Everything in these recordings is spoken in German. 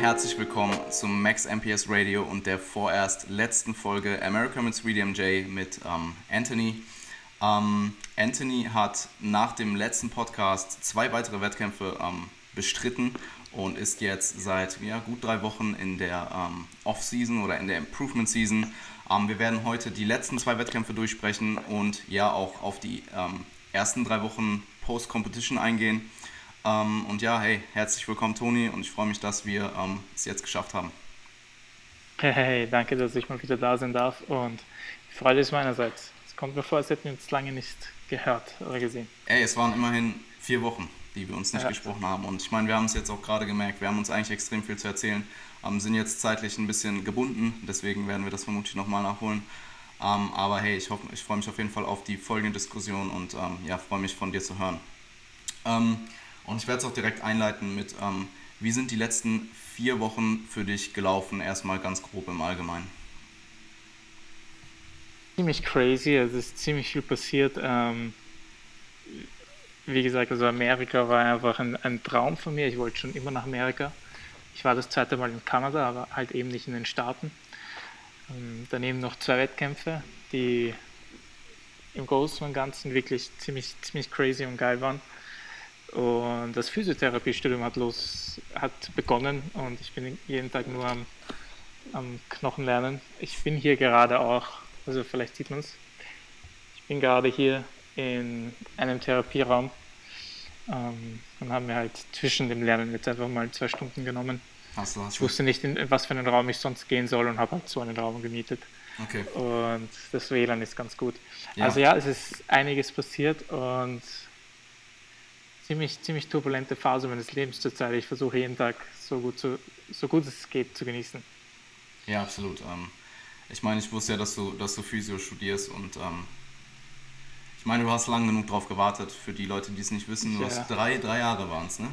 Herzlich willkommen zum Max MPS Radio und der vorerst letzten Folge America mit 3DMJ mit ähm, Anthony. Ähm, Anthony hat nach dem letzten Podcast zwei weitere Wettkämpfe ähm, bestritten und ist jetzt seit ja, gut drei Wochen in der ähm, Off-Season oder in der Improvement-Season. Ähm, wir werden heute die letzten zwei Wettkämpfe durchsprechen und ja auch auf die ähm, ersten drei Wochen Post-Competition eingehen. Ähm, und ja, hey, herzlich willkommen, Toni, und ich freue mich, dass wir ähm, es jetzt geschafft haben. Hey, hey, danke, dass ich mal wieder da sein darf und die Freude ist meinerseits. Es kommt mir vor, als hätten wir uns lange nicht gehört oder gesehen. Ey, es waren immerhin vier Wochen, die wir uns nicht ja. gesprochen haben. Und ich meine, wir haben es jetzt auch gerade gemerkt, wir haben uns eigentlich extrem viel zu erzählen, ähm, sind jetzt zeitlich ein bisschen gebunden, deswegen werden wir das vermutlich nochmal nachholen. Ähm, aber hey, ich, ich freue mich auf jeden Fall auf die folgende Diskussion und ähm, ja, freue mich von dir zu hören. Und ich werde es auch direkt einleiten mit, ähm, wie sind die letzten vier Wochen für dich gelaufen, erstmal ganz grob im Allgemeinen? Ziemlich crazy, also es ist ziemlich viel passiert. Ähm, wie gesagt, also Amerika war einfach ein, ein Traum von mir. Ich wollte schon immer nach Amerika. Ich war das zweite Mal in Kanada, aber halt eben nicht in den Staaten. Ähm, daneben noch zwei Wettkämpfe, die im Großen und Ganzen wirklich ziemlich, ziemlich crazy und geil waren. Und das Physiotherapiestudium hat, los, hat begonnen und ich bin jeden Tag nur am, am Knochen lernen. Ich bin hier gerade auch, also vielleicht sieht man es, ich bin gerade hier in einem Therapieraum ähm, und haben mir halt zwischen dem Lernen jetzt einfach mal zwei Stunden genommen. Hast du, hast ich wusste nicht, in was für einen Raum ich sonst gehen soll und habe halt so einen Raum gemietet. Okay. Und das WLAN ist ganz gut. Ja. Also ja, es ist einiges passiert und ziemlich, ziemlich turbulente Phase meines Lebens zurzeit. Ich versuche jeden Tag so gut, zu, so gut es geht zu genießen. Ja, absolut. Ähm, ich meine, ich wusste ja, dass du, dass du Physio studierst und ähm, ich meine, du hast lange genug drauf gewartet. Für die Leute, die es nicht wissen, du ja. hast drei, drei Jahre waren es, ne?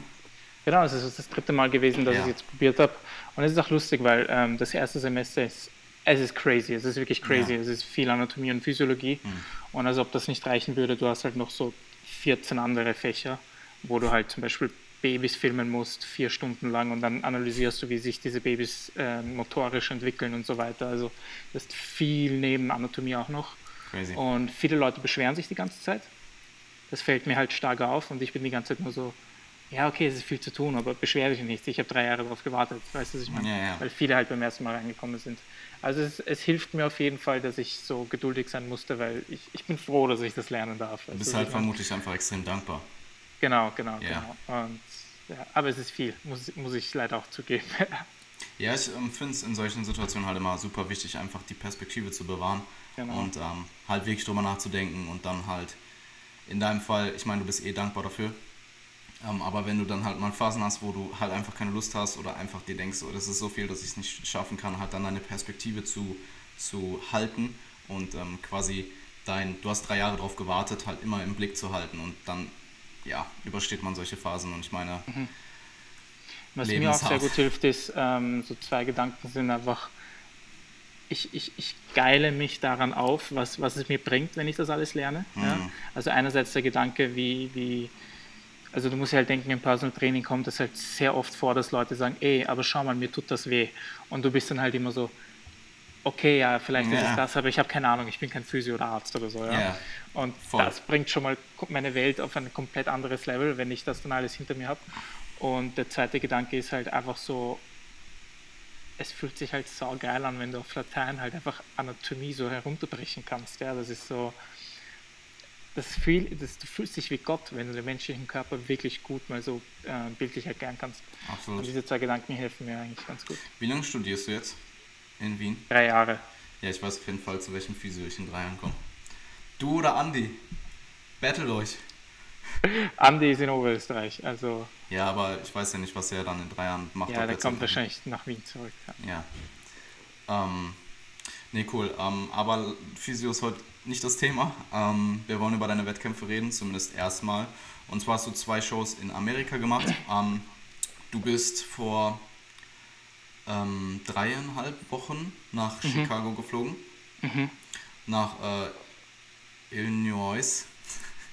Genau, es ist das dritte Mal gewesen, dass ja. ich es jetzt probiert habe. Und es ist auch lustig, weil ähm, das erste Semester ist, es ist crazy, es ist wirklich crazy. Ja. Es ist viel Anatomie und Physiologie. Mhm. Und als ob das nicht reichen würde, du hast halt noch so 14 andere Fächer wo du halt zum Beispiel Babys filmen musst, vier Stunden lang und dann analysierst du, wie sich diese Babys äh, motorisch entwickeln und so weiter. Also das ist viel neben Anatomie auch noch. Crazy. Und viele Leute beschweren sich die ganze Zeit. Das fällt mir halt stark auf und ich bin die ganze Zeit nur so, ja, okay, es ist viel zu tun, aber beschwere dich nicht. Ich habe drei Jahre darauf gewartet, weißt du, was ich meine? Ja, ja. Weil viele halt beim ersten Mal reingekommen sind. Also es, es, hilft mir auf jeden Fall, dass ich so geduldig sein musste, weil ich, ich bin froh, dass ich das lernen darf. Du bist halt vermutlich einfach extrem dankbar. Genau, genau, ja. genau. Und, ja, aber es ist viel, muss, muss ich leider auch zugeben. ja, ich ähm, finde es in solchen Situationen halt immer super wichtig, einfach die Perspektive zu bewahren genau. und ähm, halt wirklich drüber nachzudenken und dann halt in deinem Fall, ich meine, du bist eh dankbar dafür, ähm, aber wenn du dann halt mal Phasen hast, wo du halt einfach keine Lust hast oder einfach dir denkst, oh, das ist so viel, dass ich es nicht schaffen kann, halt dann deine Perspektive zu, zu halten und ähm, quasi dein, du hast drei Jahre darauf gewartet, halt immer im Blick zu halten und dann ja, übersteht man solche Phasen und ich meine. Mhm. Was mir auch sehr gut hilft, ist, ähm, so zwei Gedanken sind einfach, ich, ich, ich geile mich daran auf, was, was es mir bringt, wenn ich das alles lerne. Mhm. Ja? Also einerseits der Gedanke, wie, wie, also du musst ja halt denken, im Personal Training kommt es halt sehr oft vor, dass Leute sagen, ey, aber schau mal, mir tut das weh. Und du bist dann halt immer so, okay, ja, vielleicht ja. ist es das, aber ich habe keine Ahnung, ich bin kein Physio oder Arzt oder so. Ja? ja und voll. das bringt schon mal meine Welt auf ein komplett anderes Level, wenn ich das dann alles hinter mir habe. Und der zweite Gedanke ist halt einfach so, es fühlt sich halt sau geil an, wenn du auf Latein halt einfach Anatomie so herunterbrechen kannst. Ja, das ist so, das, viel, das, du fühlst dich wie Gott, wenn du den menschlichen Körper wirklich gut mal so äh, bildlich erklären kannst. Absolut. Und diese zwei Gedanken helfen mir eigentlich ganz gut. Wie lange studierst du jetzt? In Wien? Drei Jahre. Ja, ich weiß auf jeden Fall, zu welchem Physio ich in drei Jahren komme. Du oder Andi? Battle euch. Andi ist in Oberösterreich, also. Ja, aber ich weiß ja nicht, was er dann in drei Jahren macht. Ja, der kommt wahrscheinlich nach Wien zurück. Ja. ja. Ähm, nee, cool. Ähm, aber Physio ist heute nicht das Thema. Ähm, wir wollen über deine Wettkämpfe reden, zumindest erstmal. Und zwar hast du zwei Shows in Amerika gemacht. Ähm, du bist vor ähm, dreieinhalb Wochen nach mhm. Chicago geflogen. Mhm. Nach äh, Illinois.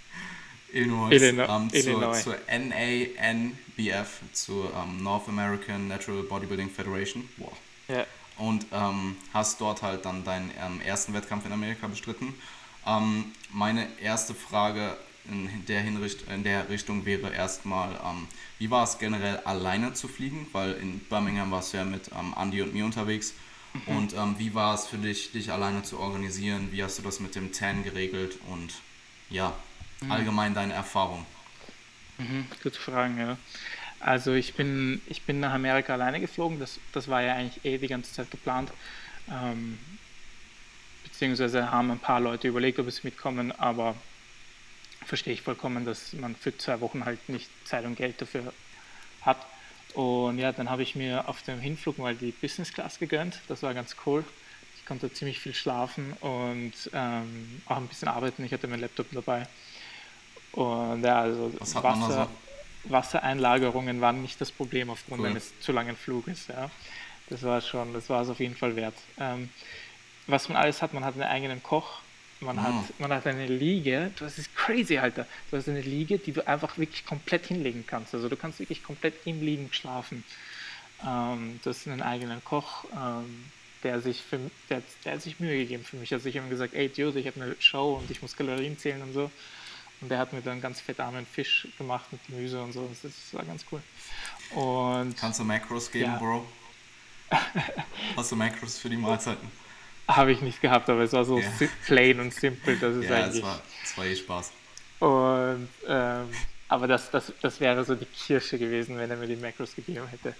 Illinois, Illinois, ähm, zur, Illinois. zur NANBF, zur ähm, North American Natural Bodybuilding Federation. Wow. Ja. Und ähm, hast dort halt dann deinen ähm, ersten Wettkampf in Amerika bestritten. Ähm, meine erste Frage in der, Hinricht in der Richtung wäre erstmal, ähm, wie war es generell alleine zu fliegen? Weil in Birmingham warst du ja mit ähm, Andy und mir unterwegs. Und ähm, wie war es für dich, dich alleine zu organisieren? Wie hast du das mit dem Tan geregelt? Und ja, allgemein deine Erfahrung. Mhm, gute Fragen, ja. Also ich bin, ich bin nach Amerika alleine geflogen, das, das war ja eigentlich eh die ganze Zeit geplant. Ähm, beziehungsweise haben ein paar Leute überlegt, ob sie mitkommen, aber verstehe ich vollkommen, dass man für zwei Wochen halt nicht Zeit und Geld dafür hat. Und ja, dann habe ich mir auf dem Hinflug mal die Business Class gegönnt. Das war ganz cool. Ich konnte ziemlich viel schlafen und ähm, auch ein bisschen arbeiten. Ich hatte meinen Laptop dabei. Und ja, also Was hat man da Wasser, Wassereinlagerungen waren nicht das Problem aufgrund Cool. eines zu langen Fluges. Ja. Das war schon, das war es auf jeden Fall wert. Ähm, was man alles hat, man hat einen eigenen Koch, man, Ah. hat, man hat eine Liege, das ist crazy, Alter. Du hast eine Liege, die du einfach wirklich komplett hinlegen kannst. Also du kannst wirklich komplett im Liegen schlafen. Ähm, du hast einen eigenen Koch, ähm, der, sich für, der, der hat sich Mühe gegeben für mich. Also ich habe ihm gesagt, ey Dude, ich habe eine Show und ich muss Kalorien zählen und so. Und der hat mir dann ganz fettarmen Fisch gemacht mit Gemüse und so. Das, das war ganz cool. Und Kannst du Macros geben, Ja. Bro? Hast du Macros für die Mahlzeiten? Habe ich nicht gehabt, aber es war so Ja. plain und simple, das ist Ja, es eigentlich. war, es war eh Spaß. Und, ähm, aber das, das, das wäre so die Kirsche gewesen, wenn er mir die Macros gegeben hätte.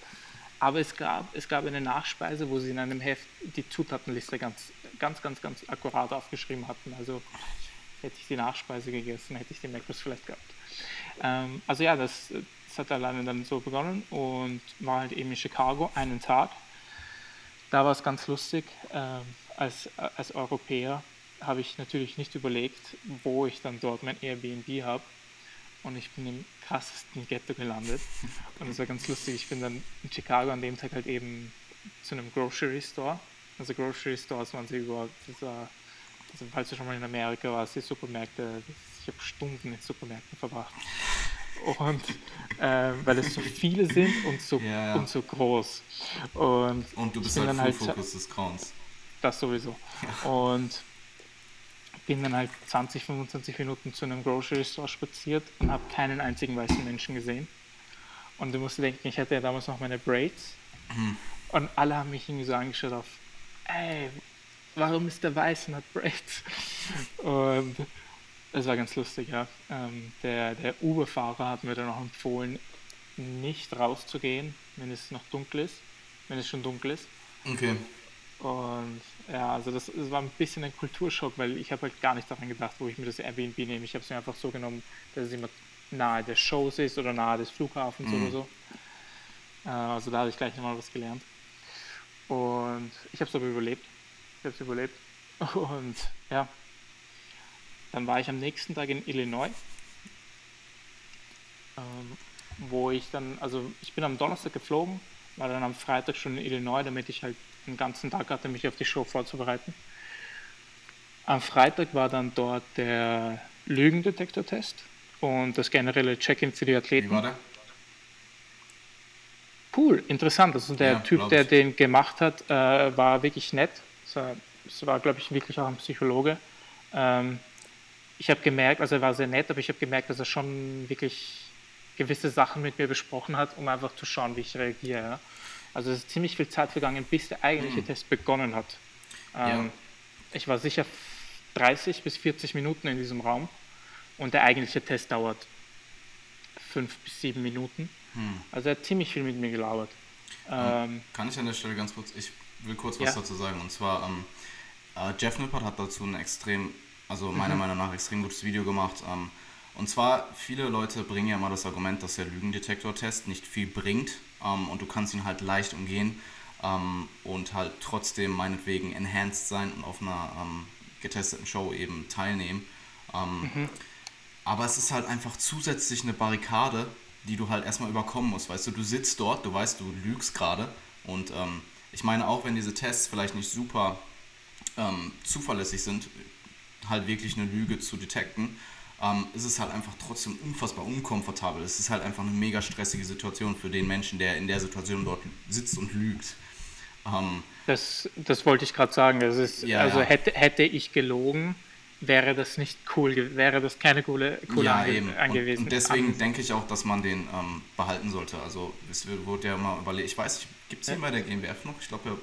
Aber es gab, es gab eine Nachspeise, wo sie in einem Heft die Zutatenliste ganz, ganz, ganz, ganz akkurat aufgeschrieben hatten. Also hätte ich die Nachspeise gegessen, hätte ich die Macros vielleicht gehabt. Ähm, also ja, das, das hat alleine dann so begonnen und war halt eben in Chicago einen Tag. Da war es ganz lustig. Ähm, als, als Europäer habe ich natürlich nicht überlegt, wo ich dann dort mein Airbnb habe. Und ich bin im krassesten Ghetto gelandet. Und es war ganz lustig. Ich bin dann in Chicago an dem Tag halt eben zu einem Grocery Store. Also Grocery Stores waren sie überhaupt, das war, also falls du schon mal in Amerika warst, die Supermärkte, ich habe Stunden in Supermärkten verbracht. Und ähm, weil es so viele sind und so, Ja, ja. und so groß. Und Und du bist halt dann Full halt Focus des Grauens. Das sowieso. Und bin dann halt 20, 25 Minuten zu einem Grocery Store spaziert und habe keinen einzigen weißen Menschen gesehen. Und du musst denken, ich hatte ja damals noch meine Braids. Und alle haben mich irgendwie so angeschaut auf, ey, warum ist der weiß und hat Braids? Und es war ganz lustig, ja. Ähm, der der Uber-Fahrer hat mir dann auch empfohlen, nicht rauszugehen, wenn es noch dunkel ist, wenn es schon dunkel ist. Okay. Und ja, also das, das war ein bisschen ein Kulturschock, weil ich habe halt gar nicht daran gedacht, wo ich mir das Airbnb nehme. Ich habe es mir einfach so genommen, dass es immer nahe des Shows ist oder nahe des Flughafens Mhm. oder so. Äh, also da habe ich gleich nochmal was gelernt. Und ich habe es aber überlebt. Ich habe es überlebt. Und ja, dann war ich am nächsten Tag in Illinois, ähm, wo ich dann, also ich bin am Donnerstag geflogen, war dann am Freitag schon in Illinois, damit ich halt den ganzen Tag hatte, mich auf die Show vorzubereiten. Am Freitag war dann dort der Lügendetektor-Test und das generelle Check-in für die Wie Athleten. war der? Cool, interessant. Also der Ja, Typ, der ich. den gemacht hat, äh, war wirklich nett. Es war, war glaube ich, wirklich auch ein Psychologe. Ähm, ich habe gemerkt, also er war sehr nett, aber ich habe gemerkt, dass er schon wirklich gewisse Sachen mit mir besprochen hat, um einfach zu schauen, wie ich reagiere. Ja. Also es ist ziemlich viel Zeit vergangen, bis der eigentliche Test begonnen hat. Ähm, Ja. Ich war sicher 30 bis 40 Minuten in diesem Raum und der eigentliche Test dauert fünf bis sieben Minuten. Also er hat ziemlich viel mit mir gelabert. Ähm, Kann ich an der Stelle ganz kurz, ich will kurz Ja. was dazu sagen. Und zwar, ähm, äh, Jeff Nippert hat dazu ein extrem, also Mhm. meiner Meinung nach extrem gutes Video gemacht. Ähm, und zwar, viele Leute bringen ja mal das Argument, dass der Lügendetektor-Test nicht viel bringt ähm, und du kannst ihn halt leicht umgehen ähm, und halt trotzdem meinetwegen enhanced sein und auf einer ähm, getesteten Show eben teilnehmen. Ähm, aber es ist halt einfach zusätzlich eine Barrikade, die du halt erstmal überkommen musst. Weißt du, du sitzt dort, du weißt, du lügst gerade. Und ähm, ich meine, auch wenn diese Tests vielleicht nicht super ähm, zuverlässig sind, halt wirklich eine Lüge zu detekten, ähm, ist es halt einfach trotzdem unfassbar unkomfortabel. Es ist halt einfach eine mega stressige Situation für den Menschen, der in der Situation dort sitzt und lügt. Ähm, das, das wollte ich gerade sagen. Das ist, ja, also ja. Hätte, hätte ich gelogen, wäre das nicht cool, wäre das keine coole, coole ja, eben. Angewesen. Und, und deswegen um, denke ich auch, dass man den ähm, behalten sollte. Also es wurde ja mal überlegt, ich weiß, gibt es den ja. bei der GmbF noch? Ich glaube,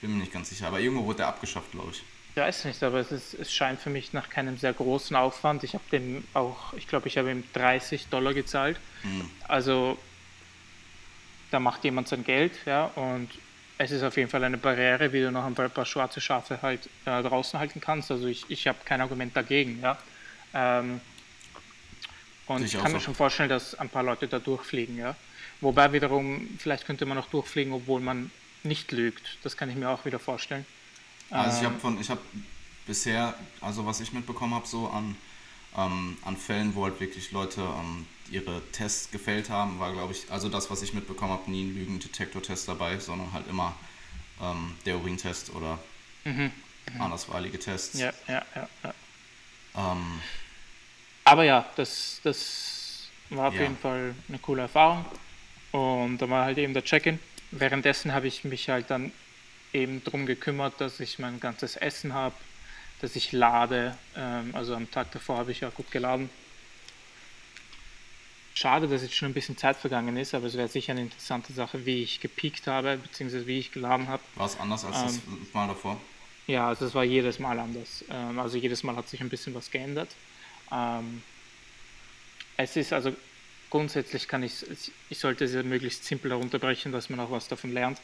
bin mir nicht ganz sicher, aber irgendwo wurde der abgeschafft, glaube ich. Ich weiß nicht, aber es, ist, es scheint für mich nach keinem sehr großen Aufwand. Ich habe dem auch, ich glaube, ich habe ihm 30 Dollar gezahlt. Hm. Also da macht jemand sein Geld, ja, und es ist auf jeden Fall eine Barriere, wie du noch ein paar schwarze Schafe halt äh, draußen halten kannst. Also ich, ich habe kein Argument dagegen, ja. Ähm, und ich, ich kann mir schon vorstellen, dass ein paar Leute da durchfliegen, ja. Wobei wiederum, vielleicht könnte man auch durchfliegen, obwohl man nicht lügt. Das kann ich mir auch wieder vorstellen. Also ich habe ähm, von, ich habe bisher, also was ich mitbekommen habe, so an, ähm, an Fällen, wo halt wirklich Leute ähm, ihre Tests gefällt haben, war glaube ich, also das, was ich mitbekommen habe, nie ein Lügendetektor-Test dabei, sondern halt immer ähm, der Urin-Test oder mhm. Mhm. andersweilige Tests. Ja, ja, ja. ja. Ähm, Aber ja, das, das war auf ja. jeden Fall eine coole Erfahrung. Und da war halt eben der Check-in. Währenddessen habe ich mich halt dann eben darum gekümmert, dass ich mein ganzes Essen habe, dass ich lade. Ähm, also am Tag davor habe ich ja gut geladen. Schade, dass jetzt schon ein bisschen Zeit vergangen ist, aber es wäre sicher eine interessante Sache, wie ich gepiekt habe, beziehungsweise wie ich geladen habe. War es anders als ähm, das Mal davor? Ja, also es war jedes Mal anders. Ähm, also jedes Mal hat sich ein bisschen was geändert. Ähm, es ist also grundsätzlich kann ich, ich sollte es möglichst simpel herunterbrechen, dass man auch was davon lernt.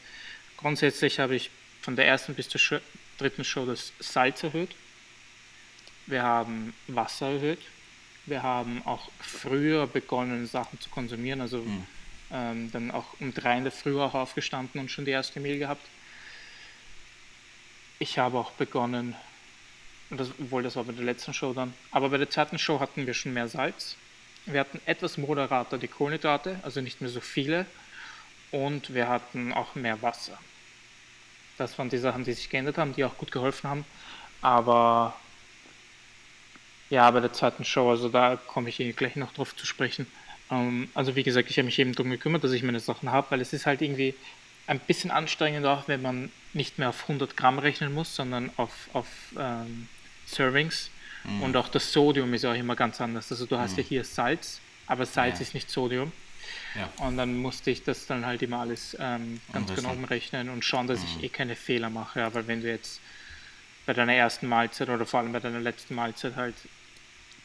Grundsätzlich habe ich von der ersten bis zur dritten Show das Salz erhöht. Wir haben Wasser erhöht. Wir haben auch früher begonnen, Sachen zu konsumieren. Also mhm. ähm, dann auch um drei in der Früh auch aufgestanden und schon die erste Mehl gehabt. Ich habe auch begonnen, das, obwohl das war bei der letzten Show dann, aber bei der zweiten Show hatten wir schon mehr Salz. Wir hatten etwas moderater die Kohlenhydrate, also nicht mehr so viele. Und wir hatten auch mehr Wasser. Das waren die Sachen, die sich geändert haben, die auch gut geholfen haben. Aber ja, bei der zweiten Show, also da komme ich eh gleich noch drauf zu sprechen. Ähm, also wie gesagt, ich habe mich eben darum gekümmert, dass ich meine Sachen habe, weil es ist halt irgendwie ein bisschen anstrengend auch, wenn man nicht mehr auf 100 Gramm rechnen muss, sondern auf, auf ähm, Servings. Mhm. Und auch das Sodium ist auch immer ganz anders. Also du hast mhm. ja hier Salz, aber Salz ja. ist nicht Sodium. Ja. Und dann musste ich das dann halt immer alles ähm, ganz genau umrechnen und schauen, dass mhm. ich eh keine Fehler mache. Aber wenn du jetzt bei deiner ersten Mahlzeit oder vor allem bei deiner letzten Mahlzeit halt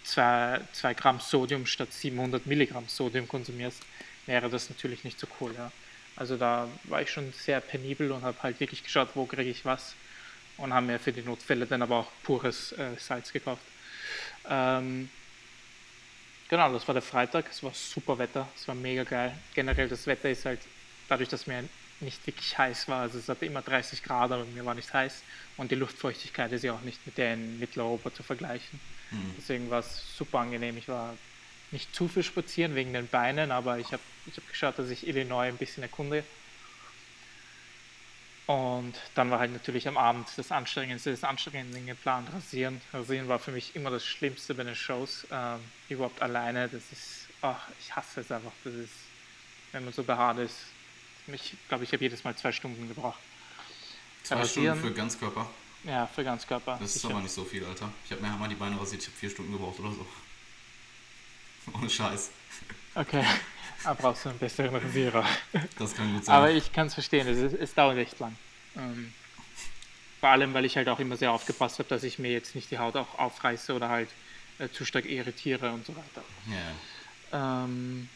2 Gramm Sodium statt 700 Milligramm Sodium konsumierst, wäre das natürlich nicht so cool. Ja. Also da war ich schon sehr penibel und habe halt wirklich geschaut, wo kriege ich was und haben mir für die Notfälle dann aber auch pures äh, Salz gekauft. Ähm, genau, das war der Freitag, es war super Wetter, es war mega geil. Generell das Wetter ist halt, dadurch, dass mir nicht wirklich heiß war, also es hatte immer 30 Grad, aber mir war nicht heiß und die Luftfeuchtigkeit ist ja auch nicht mit der in Mitteleuropa zu vergleichen. Mhm. Deswegen war es super angenehm. Ich war nicht zu viel spazieren wegen den Beinen, aber ich habe ich hab geschaut, dass ich Illinois ein bisschen erkunde. Und dann war halt natürlich am Abend das Anstrengendste, das Anstrengendste geplant, Rasieren. Rasieren war für mich immer das Schlimmste bei den Shows. Ähm, überhaupt alleine, das ist, ach, ich hasse es einfach. Das ist, wenn man so behaart ist. Ich glaube, ich habe jedes Mal zwei Stunden gebraucht. Zwei Rasieren, Stunden für Ganzkörper? Ja, für Ganzkörper. Das ist sicher. aber nicht so viel, Alter. Ich habe mir einmal die Beine rasiert, ich habe vier Stunden gebraucht oder so. Ohne Scheiß. Okay, aber brauchst du einen besseren Rasierer. Das kann gut sein. Aber ich kann es verstehen, es, es, dauert echt lang. Ähm, vor allem, weil ich halt auch immer sehr aufgepasst habe, dass ich mir jetzt nicht die Haut auch aufreiße oder halt äh, zu stark irritiere und so weiter. Ja. Ähm,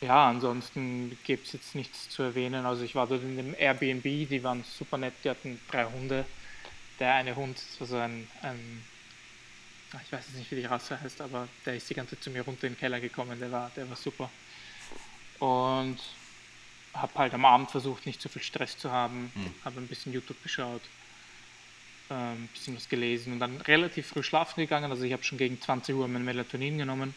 ja, ansonsten gibt es jetzt nichts zu erwähnen. Also ich war dort in dem Airbnb, die waren super nett, die hatten drei Hunde. Der eine Hund, also ein, ein ich weiß jetzt nicht, wie die Rasse heißt, aber der ist die ganze Zeit zu mir runter in den Keller gekommen, der war, der war super. Und habe halt am Abend versucht, nicht zu viel Stress zu haben, mhm. habe ein bisschen YouTube geschaut, äh, ein bisschen was gelesen und dann relativ früh schlafen gegangen. Also ich habe schon gegen 20 Uhr mein Melatonin genommen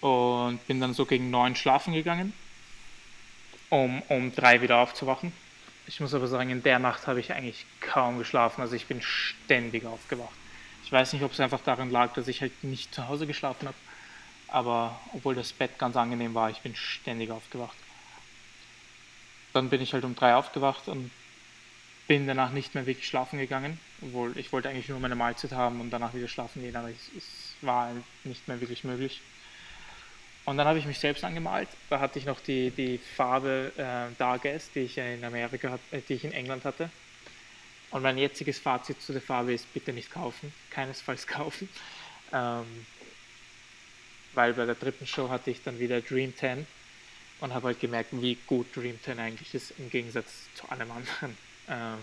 und bin dann so gegen neun schlafen gegangen, um um drei wieder aufzuwachen. Ich muss aber sagen, in der Nacht habe ich eigentlich kaum geschlafen, also ich bin ständig aufgewacht. Ich weiß nicht, ob es einfach daran lag, dass ich halt nicht zu Hause geschlafen habe. Aber obwohl das Bett ganz angenehm war, ich bin ständig aufgewacht. Dann bin ich halt um drei aufgewacht und bin danach nicht mehr wirklich schlafen gegangen. Obwohl ich wollte eigentlich nur meine Mahlzeit haben und danach wieder schlafen gehen, aber es, es war nicht mehr wirklich möglich. Und dann habe ich mich selbst angemalt. Da hatte ich noch die, die Farbe äh, Dargas, die ich in Amerika, äh, die ich in England hatte. Und mein jetziges Fazit zu der Farbe ist, bitte nicht kaufen, keinesfalls kaufen. Ähm, weil bei der dritten Show hatte ich dann wieder Dream 10 und habe halt gemerkt, wie gut Dream 10 eigentlich ist im Gegensatz zu allem anderen. Ähm,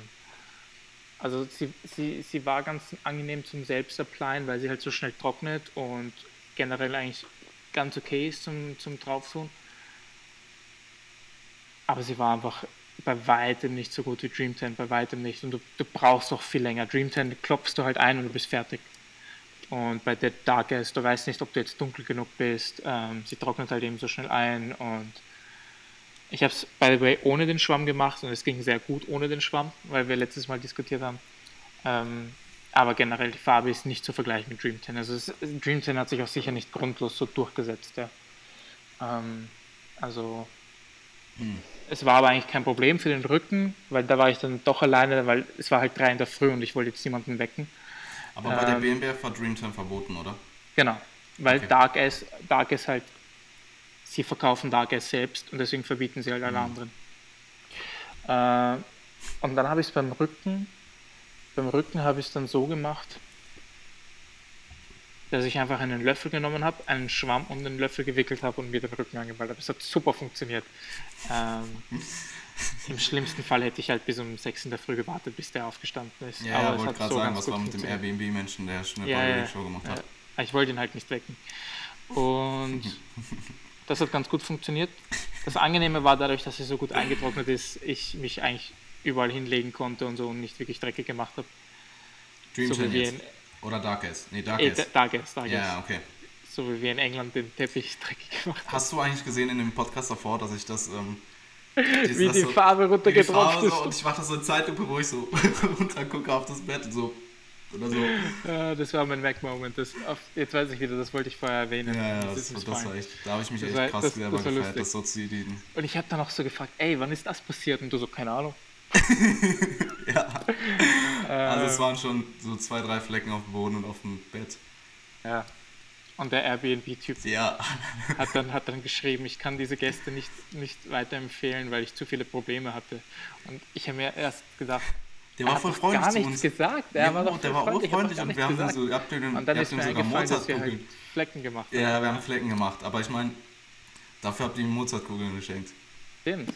also sie, sie, sie war ganz angenehm zum Selbstapplyen, weil sie halt so schnell trocknet und generell eigentlich ganz okay ist zum, zum Drauftun. Aber sie war einfach bei weitem nicht so gut wie Dream 10, bei weitem nicht. Und du, du brauchst auch viel länger. Dream 10 klopfst du halt ein und du bist fertig. Und bei der Darkest, du weißt nicht, ob du jetzt dunkel genug bist. Ähm, sie trocknet halt eben so schnell ein. Und ich habe es, by the way, ohne den Schwamm gemacht und es ging sehr gut ohne den Schwamm, weil wir letztes Mal diskutiert haben. Ähm, aber generell die Farbe ist nicht zu vergleichen mit Dream 10. Also es, Dream 10 hat sich auch sicher nicht grundlos so durchgesetzt. Ja. Ähm, also hm. Es war aber eigentlich kein Problem für den Rücken, weil da war ich dann doch alleine, weil es war halt drei in der Früh und ich wollte jetzt niemanden wecken. Aber bei der ähm, BMBF war Dream 10 verboten, oder? Genau, weil okay. Dark, S, Dark S halt, sie verkaufen Dark S selbst und deswegen verbieten sie halt alle hm. anderen. Äh, und dann habe ich es beim Rücken beim Rücken habe ich es dann so gemacht, dass ich einfach einen Löffel genommen habe, einen Schwamm um den Löffel gewickelt habe und mir den Rücken angemalt habe. Es hat super funktioniert. Ähm, Im schlimmsten Fall hätte ich halt bis um 6 in der Früh gewartet, bis der aufgestanden ist. Ja, Aber ich wollte gerade so sagen, was war mit dem Airbnb-Menschen, der schnell ja, ja, Show gemacht hat. Ja, ich wollte ihn halt nicht wecken. Und das hat ganz gut funktioniert. Das Angenehme war dadurch, dass sie so gut eingetrocknet ist, ich mich eigentlich überall hinlegen konnte und so und nicht wirklich dreckig gemacht habe. Dream so Oder Darkest? Nee, Darkest. Äh, Darkest, Darkest. Ja, okay. So wie wir in England den Teppich dreckig gemacht haben. Hast du eigentlich gesehen in dem Podcast davor, dass ich das... Ähm, dieses, wie die so, Farbe runtergetropft ist. So, und ich mache das so in Zeitlupe, wo ich so runtergucke auf das Bett und so oder so. Ja, das war mein Mac-Moment. Jetzt weiß ich wieder, das wollte ich vorher erwähnen. Ja, ja das, das, das war echt, da habe ich mich das echt war, krass das, das gefeiert, lustig. das so zu editen. Und ich habe dann auch so gefragt, ey, wann ist das passiert? Und du so, keine Ahnung. ja. Also es waren schon so zwei, drei Flecken auf dem Boden und auf dem Bett. Ja. Und der Airbnb-Typ ja. hat, dann, hat dann geschrieben, ich kann diese Gäste nicht, nicht weiterempfehlen, weil ich zu viele Probleme hatte. Und ich habe mir erst gedacht, der war voll freundlich gar zu nichts gesagt. Der ja, war, doch der war freundlich, freundlich und wir haben dann so, ihr habt den, und dann ist mir eingefallen, dass wir halt Flecken gemacht. Ja, wir haben Flecken gemacht, aber ich meine, dafür habt ihr ihm Mozartkugeln geschenkt. Stimmt.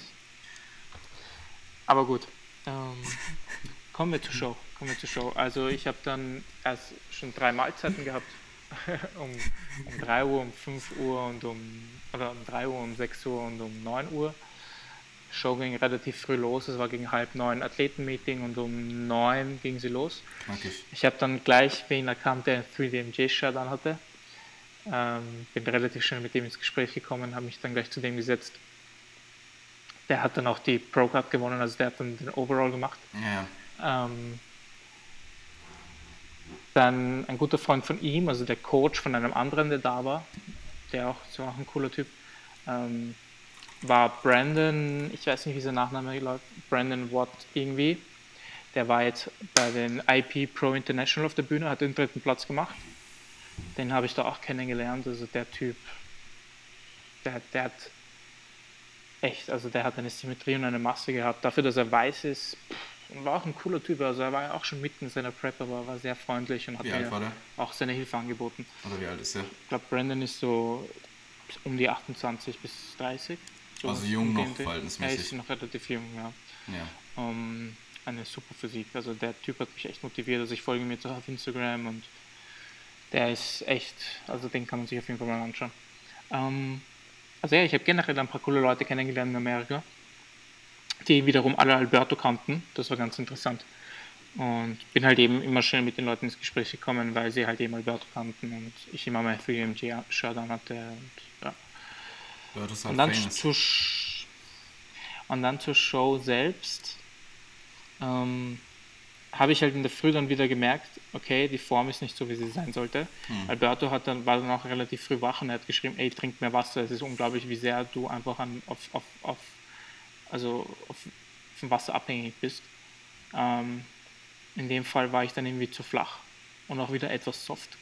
Aber gut. Ähm, kommen wir zur Show. Kommen wir zur Show. Also ich habe dann erst schon drei Mahlzeiten gehabt. um, um 3 Uhr, um 5 Uhr und um oder um 3 Uhr, um 6 Uhr und um 9 Uhr. Show ging relativ früh los, es war gegen halb neun Athletenmeeting und um neun ging sie los. Knackig. Ich habe dann gleich wen erkannt, der 3DMJ-Shirt anhatte. Ähm, bin relativ schnell mit dem ins Gespräch gekommen, habe mich dann gleich zu dem gesetzt der hat dann auch die Pro Cup gewonnen, also der hat dann den Overall gemacht. Ja. Ähm, dann ein guter Freund von ihm, also der Coach von einem anderen, der da war, der auch so auch ein cooler Typ, ähm, war Brandon, ich weiß nicht, wie sein Nachname läuft, Brandon Watt irgendwie. Der war jetzt bei den IP Pro International auf der Bühne, hat den dritten Platz gemacht. Den habe ich da auch kennengelernt. Also der Typ, der, der hat echt, also der hat eine Symmetrie und eine Masse gehabt. Dafür, dass er weiß ist, war auch ein cooler Typ. Also er war ja auch schon mitten in seiner Prep, aber war sehr freundlich und hat mir auch seine Hilfe angeboten. Oder wie alt ist er? Ich glaube, Brandon ist so um die 28 bis 30. So also jung noch, verhältnismäßig. Er ist noch relativ jung, ja. ja. Um, ähm, eine super Physik. Also der Typ hat mich echt motiviert. Also ich folge mir jetzt auf Instagram und der ist echt, also den kann man sich auf jeden Fall mal anschauen. Ähm, also ja, ich habe generell ein paar coole Leute kennengelernt in Amerika, die wiederum alle Alberto kannten. Das war ganz interessant. Und bin halt eben immer schnell mit den Leuten ins Gespräch gekommen, weil sie halt eben Alberto kannten und ich immer mein 3MG-Shirt hatte. Und, ja. ja, halt und, dann und dann zur Show selbst. Ähm, habe ich halt in der Früh dann wieder gemerkt, okay, die Form ist nicht so, wie sie sein sollte. Hm. Alberto hat dann, war dann auch relativ früh wach und er hat geschrieben, ey, trink mehr Wasser. Es ist unglaublich, wie sehr du einfach an, auf, auf, auf, also auf, vom Wasser abhängig bist. Ähm, in dem Fall war ich dann irgendwie zu flach und auch wieder etwas soft.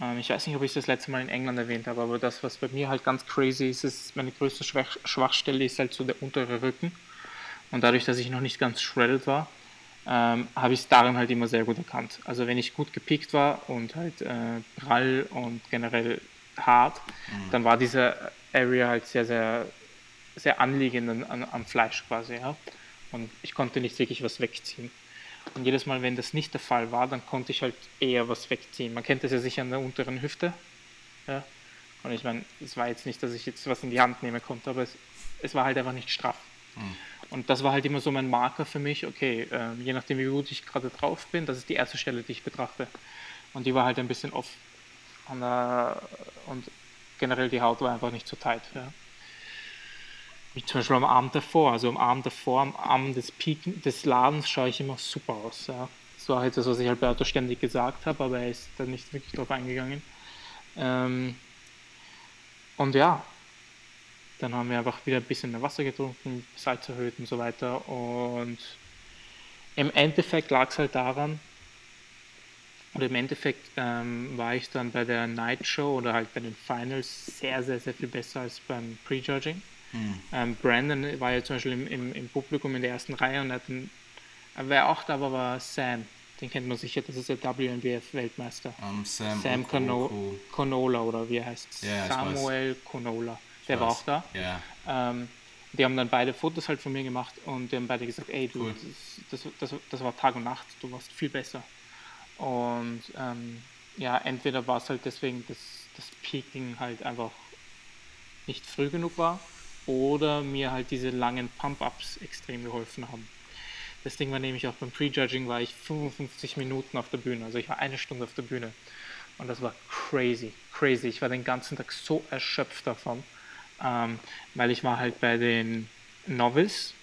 Ähm, ich weiß nicht, ob ich das letzte Mal in England erwähnt habe, aber das, was bei mir halt ganz crazy ist, ist, meine größte Schwach Schwachstelle ist halt so der untere Rücken. Und dadurch, dass ich noch nicht ganz shredded war, ähm, habe ich es darin halt immer sehr gut erkannt. Also wenn ich gut gepickt war und halt äh, prall und generell hart, mhm. dann war diese Area halt sehr, sehr, sehr anliegend an, an, am Fleisch quasi. Ja? Und ich konnte nicht wirklich was wegziehen. Und jedes Mal, wenn das nicht der Fall war, dann konnte ich halt eher was wegziehen. Man kennt das ja sicher an der unteren Hüfte. Ja? Und ich meine, es war jetzt nicht, dass ich jetzt was in die Hand nehmen konnte, aber es, es war halt einfach nicht straff. Mhm. Und das war halt immer so mein Marker für mich, okay, äh, je nachdem wie gut ich gerade drauf bin, das ist die erste Stelle, die ich betrachte. Und die war halt ein bisschen off. Und, äh, und generell die Haut war einfach nicht so tight. Ja. Wie zum Beispiel am Abend davor. Also am Abend davor, am Abend des Peak des Ladens schaue ich immer super aus. Ja. Das war halt das, was ich Alberto ständig gesagt habe, aber er ist da nicht wirklich drauf eingegangen. Ähm, und ja, dann haben wir einfach wieder ein bisschen mehr Wasser getrunken, Salz erhöht und so weiter. Und im Endeffekt lag es halt daran, oder im Endeffekt ähm, war ich dann bei der Night Show oder halt bei den Finals sehr, sehr, sehr viel besser als beim Prejudging. Mhm. Ähm, Brandon war ja zum Beispiel im, im, im, Publikum in der ersten Reihe und hat einen, wer auch da war, war Sam. Den kennt man sicher, das ist der WNBF-Weltmeister. Um, Sam Sam Conola oder wie heißt es? Ja, Samuel Conola der war auch da. Ja. Ähm, die haben dann beide Fotos halt von mir gemacht und die haben beide gesagt, ey, du, cool. das, das, das, das, war Tag und Nacht, du warst viel besser. Und ähm, ja, entweder war es halt deswegen, dass das Peaking halt einfach nicht früh genug war oder mir halt diese langen Pump-Ups extrem geholfen haben. Das Ding war nämlich auch beim Prejudging war ich 55 Minuten auf der Bühne, also ich war eine Stunde auf der Bühne. Und das war crazy, crazy. Ich war den ganzen Tag so erschöpft davon ähm, weil ich war halt bei den Novice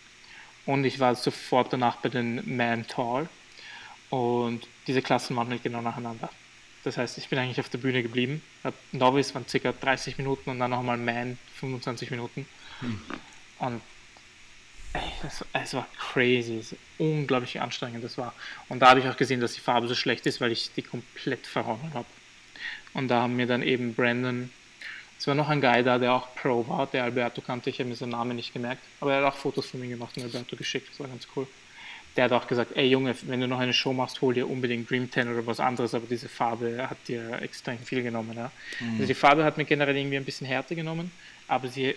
und ich war sofort danach bei den Man Tall und diese Klassen waren halt genau nacheinander. Das heißt, ich bin eigentlich auf der Bühne geblieben. Novice waren ca. 30 Minuten und dann nochmal Man 25 Minuten. Hm. Und ey, das, es war crazy, es unglaublich anstrengend das war. Und da habe ich auch gesehen, dass die Farbe so schlecht ist, weil ich die komplett verhauen habe. Und da haben mir dann eben Brandon es war noch ein Guy da, der auch Pro war, der Alberto kannte, ich habe mir seinen Namen nicht gemerkt, aber er hat auch Fotos von mir gemacht und Alberto geschickt, das war ganz cool. Der hat auch gesagt, ey Junge, wenn du noch eine Show machst, hol dir unbedingt Dream 10 oder was anderes, aber diese Farbe hat dir extrem viel genommen. Ja. Mhm. Also die Farbe hat mir generell irgendwie ein bisschen härter genommen, aber sie,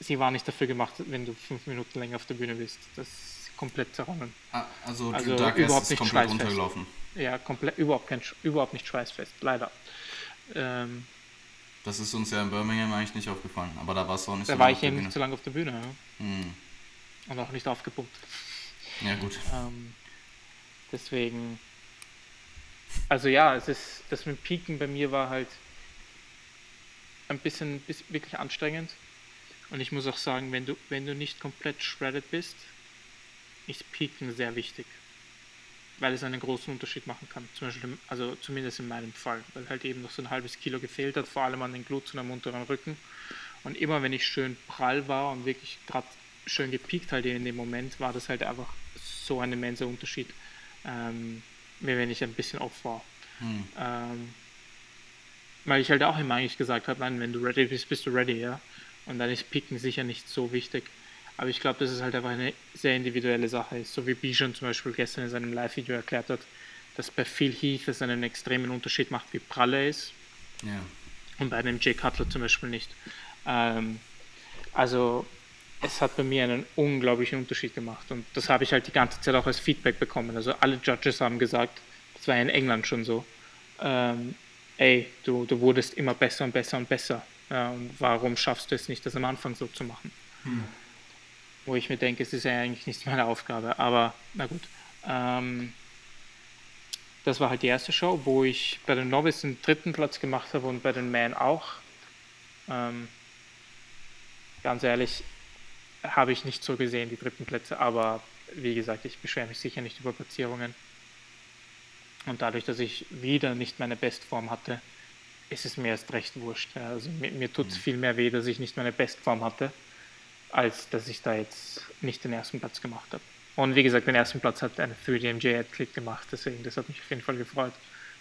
sie war nicht dafür gemacht, wenn du fünf Minuten länger auf der Bühne bist. Das ist komplett zerronnen. Ah, also, also Dark überhaupt nicht komplett runtergelaufen. Ja, komplett, überhaupt, kein, überhaupt nicht schweißfest, leider. Ähm, das ist uns ja in Birmingham eigentlich nicht aufgefallen, aber da war es auch nicht da so lange. Da war ich eben nicht so lange auf der Bühne. Ja. Hm. Und auch nicht aufgepumpt. Ja, gut. Ähm, deswegen. Also ja, es ist, das mit Piken bei mir war halt ein bisschen, bisschen wirklich anstrengend. Und ich muss auch sagen, wenn du, wenn du nicht komplett shredded bist, ist Piken sehr wichtig weil es einen großen Unterschied machen kann. Zum Beispiel, also zumindest in meinem Fall, weil halt eben noch so ein halbes Kilo gefehlt hat, vor allem an den Glutes und am unteren Rücken. Und immer wenn ich schön prall war und wirklich gerade schön gepiekt halt in dem Moment, war das halt einfach so ein immenser Unterschied, ähm, wie wenn ich ein bisschen off war. Hm. Ähm, weil ich halt auch immer eigentlich gesagt habe, nein, wenn du ready bist, bist du ready, ja. Und dann ist Picken sicher nicht so wichtig. Aber ich glaube, dass es halt einfach eine sehr individuelle Sache ist. So wie Bijan zum Beispiel gestern in seinem Live-Video erklärt hat, dass bei Phil Heath es einen extremen Unterschied macht, wie prall er ist. Ja. Und bei einem Jay Cutler zum Beispiel nicht. Ähm, also es hat bei mir einen unglaublichen Unterschied gemacht. Und das habe ich halt die ganze Zeit auch als Feedback bekommen. Also alle Judges haben gesagt, das war in England schon so, ähm, ey, du, du wurdest immer besser und besser und besser. Ja, und warum schaffst du es nicht, das am Anfang so zu machen? Hm wo ich mir denke, es ist ja eigentlich nicht meine Aufgabe, aber na gut. Ähm, das war halt die erste Show, wo ich bei den Novice den dritten Platz gemacht habe und bei den Men auch. Ähm, ganz ehrlich, habe ich nicht so gesehen, die dritten Plätze, aber wie gesagt, ich beschwere mich sicher nicht über Platzierungen. Und dadurch, dass ich wieder nicht meine Bestform hatte, ist es mir erst recht wurscht. Also mir, mir tut es mhm. viel mehr weh, dass ich nicht meine Bestform hatte, als dass ich da jetzt nicht den ersten Platz gemacht habe. Und wie gesagt, den ersten Platz hat ein 3DMJ-Athlet gemacht, deswegen, das hat mich auf jeden Fall gefreut,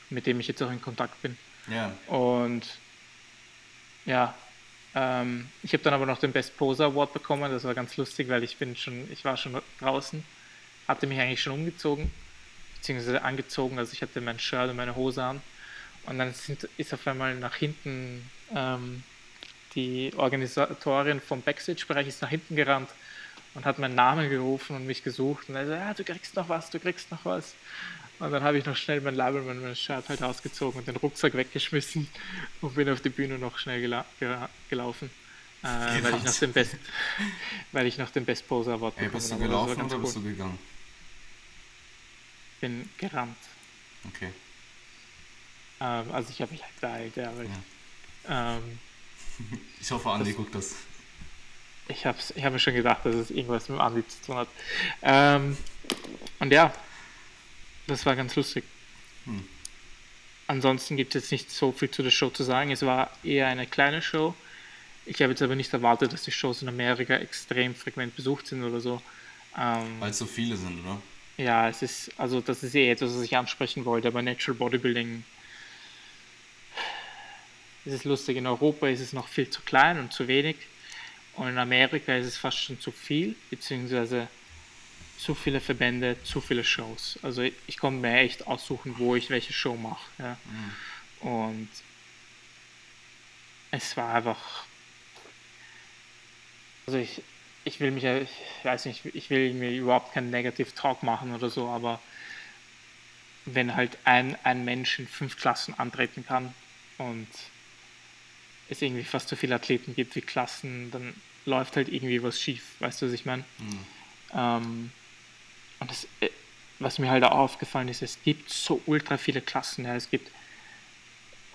mit dem ich jetzt auch in Kontakt bin. Ja. Und ja, ähm, ich habe dann aber noch den Best Poser Award bekommen, das war ganz lustig, weil ich bin schon, ich war schon draußen, hatte mich eigentlich schon umgezogen, beziehungsweise angezogen, also ich hatte mein Shirt und meine Hose an. Und dann sind, ist auf einmal nach hinten ähm, die Organisatorin vom Backstage-Bereich ist nach hinten gerannt und hat meinen Namen gerufen und mich gesucht. Und er so, ja, du kriegst noch was, du kriegst noch was. Und dann habe ich noch schnell mein Label, mein, mein Shirt halt ausgezogen und den Rucksack weggeschmissen und bin auf die Bühne noch schnell gela gelaufen. Äh, weil, ich noch den Best, weil ich noch den Best Poser Award bekommen habe. Bist du gelaufen oder cool. bist du gegangen? Bin gerannt. Okay. Ähm, also ich habe mich halt geeilt, ja. Weil, ja. Ähm, ich hoffe, Andi das, guckt das. Ich habe ich hab mir schon gedacht, dass es irgendwas mit Andi zu tun hat. Ähm, und ja, das war ganz lustig. Hm. Ansonsten gibt es jetzt nicht so viel zu der Show zu sagen. Es war eher eine kleine Show. Ich habe jetzt aber nicht erwartet, dass die Shows in Amerika extrem frequent besucht sind oder so. Ähm, Weil es so viele sind, oder? Ja, es ist, also das ist eh etwas, was ich ansprechen wollte, aber Natural Bodybuilding ist es lustig. In Europa ist es noch viel zu klein und zu wenig. Und in Amerika ist es fast schon zu viel, beziehungsweise zu viele Verbände, zu viele Shows. Also ich, ich konnte mir echt aussuchen, wo ich welche Show mache. Ja. Mhm. Und es war einfach. Also ich, ich will mich, ich weiß nicht, ich will mir überhaupt keinen Negative Talk machen oder so, aber wenn halt ein, ein Mensch in fünf Klassen antreten kann und es irgendwie fast so viele Athleten gibt wie Klassen, dann läuft halt irgendwie was schief, weißt du, was ich meine? Mhm. Ähm, und das, äh, was mir halt auch aufgefallen ist, es gibt so ultra viele Klassen. Ja. Es gibt,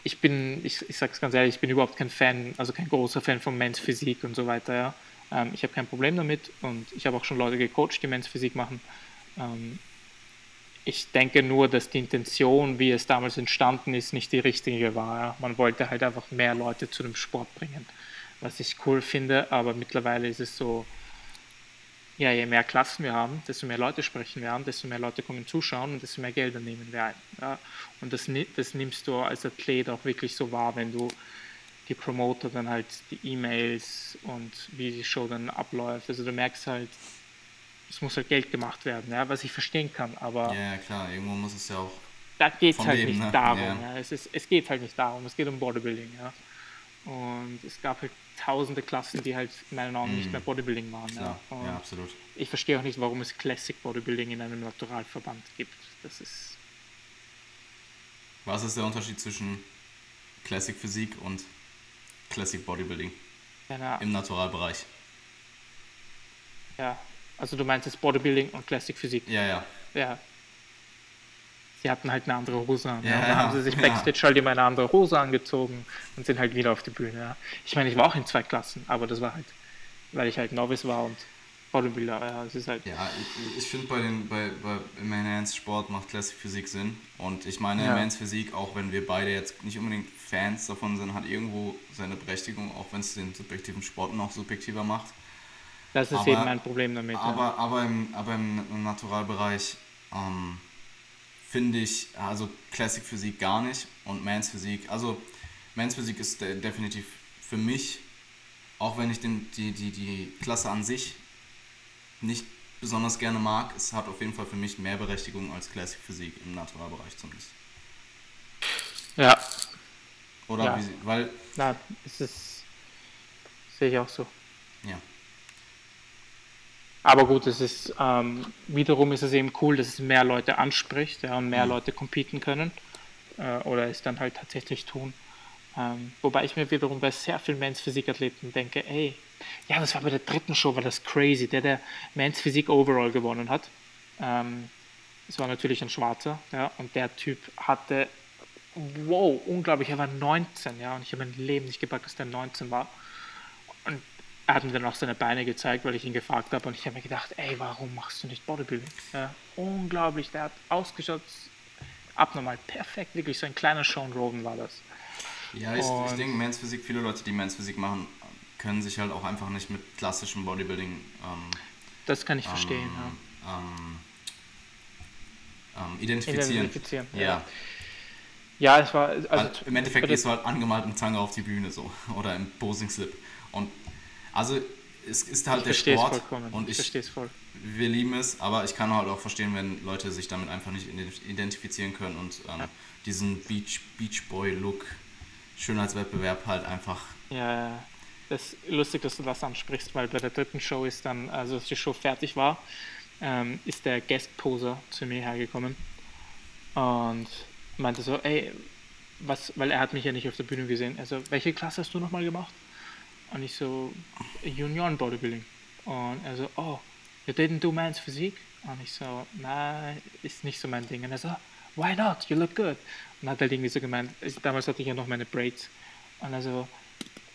ich bin, ich, ich sag's ganz ehrlich, ich bin überhaupt kein Fan, also kein großer Fan von Men's Physik und so weiter. Ja. Ähm, ich habe kein Problem damit und ich habe auch schon Leute gecoacht, die Men's Physik machen. Ähm, ich denke nur, dass die Intention, wie es damals entstanden ist, nicht die richtige war. Man wollte halt einfach mehr Leute zu dem Sport bringen, was ich cool finde, aber mittlerweile ist es so, ja, je mehr Klassen wir haben, desto mehr Leute sprechen wir an, desto mehr Leute kommen zuschauen und desto mehr Gelder nehmen wir ein. Ja. Und das, das nimmst du als Athlet auch wirklich so wahr, wenn du die Promoter dann halt die E-Mails und wie die Show dann abläuft. Also du merkst halt, es muss halt Geld gemacht werden, ja, was ich verstehen kann, aber. Ja, klar, irgendwo muss es ja auch. Da geht es halt leben, nicht ne? darum. Ja. ja. Es, ist, es geht halt nicht darum, es geht um Bodybuilding. Ja. Und es gab halt tausende Klassen, die halt in meinen Augen mm. nicht mehr Bodybuilding waren. Ja, ja, ja absolut. Ich verstehe auch nicht, warum es Classic Bodybuilding in einem Naturalverband gibt. Das ist. Was ist der Unterschied zwischen Classic Physik und Classic Bodybuilding ja, im Naturalbereich? Ja, also du meinst jetzt Bodybuilding und Classic Physik? Ja, ja. Ja, sie hatten halt eine andere Hose an. Ja, ja. Dann haben sie sich Backstage halt immer eine andere Hose angezogen und sind halt wieder auf die Bühne. Ja. Ich meine, ich war auch in zwei Klassen, aber das war halt, weil ich halt Novice war und Bodybuilder. Ja, es ist halt. Ja, ich, ich finde bei den bei, bei im Enhanced Sport macht Classic Physik Sinn und ich meine ja. Enhanced Physik, auch wenn wir beide jetzt nicht unbedingt Fans davon sind, hat irgendwo seine Berechtigung, auch wenn es den subjektiven Sport noch subjektiver macht. Das ist aber, eben mein Problem damit. Aber, ja. aber, im, aber im Naturalbereich ähm, finde ich, also Classic Physik gar nicht und Mans Physik, also Mans Physik ist de definitiv für mich, auch wenn ich den, die, die, die Klasse an sich nicht besonders gerne mag, es hat auf jeden Fall für mich mehr Berechtigung als Classic Physik im Naturalbereich zumindest. Ja. Oder ja. wie weil. Na, es ist. Sehe ich auch so. Ja. Aber gut, es ist ähm, wiederum ist es eben cool, dass es mehr Leute anspricht ja, und mehr mhm. Leute competen können äh, oder es dann halt tatsächlich tun. Ähm, wobei ich mir wiederum bei sehr vielen Men's Physik-Athleten denke, ey, ja, das war bei der dritten Show, war das crazy, der der Men's Physik Overall gewonnen hat. Ähm, das war natürlich ein Schwarzer, ja, und der Typ hatte, wow, unglaublich, er war 19, ja, und ich habe mein Leben nicht gepackt, dass der 19 war. Und er hat mir dann auch seine Beine gezeigt, weil ich ihn gefragt habe und ich habe mir gedacht, ey, warum machst du nicht Bodybuilding? Ja, unglaublich, der hat ausgeschaut, abnormal, perfekt, wirklich so ein kleiner Sean Roden war das. Ja, ich, ich denke, Men's Physik, viele Leute, die Men's Physik machen, können sich halt auch einfach nicht mit klassischem Bodybuilding. Ähm, das kann ich ähm, verstehen, ja. Ähm, identifizieren. identifizieren. Ja. ja. Ja, es war. Also, also Im Endeffekt gehst du halt angemalt im Zange auf die Bühne so. Oder im Posing Slip. Und also es ist halt ich der Sport. Vollkommen. Und ich, ich voll. Wir lieben es, aber ich kann halt auch verstehen, wenn Leute sich damit einfach nicht identifizieren können und ähm, ja. diesen Beach, Beach Boy Look, Schönheitswettbewerb halt einfach. Ja, das ist lustig, dass du das ansprichst, weil bei der dritten Show ist dann, also als die Show fertig war, ähm, ist der Guest Poser zu mir hergekommen und meinte so, ey, was, weil er hat mich ja nicht auf der Bühne gesehen. Also, welche Klasse hast du nochmal gemacht? Und ich so, Union Bodybuilding. Und er so, oh, you didn't do Men's Physik? Und ich so, nein, ist nicht so mein Ding. Und er so, why not? You look good. Und hat halt irgendwie so gemeint, damals hatte ich ja noch meine Braids. Und er so,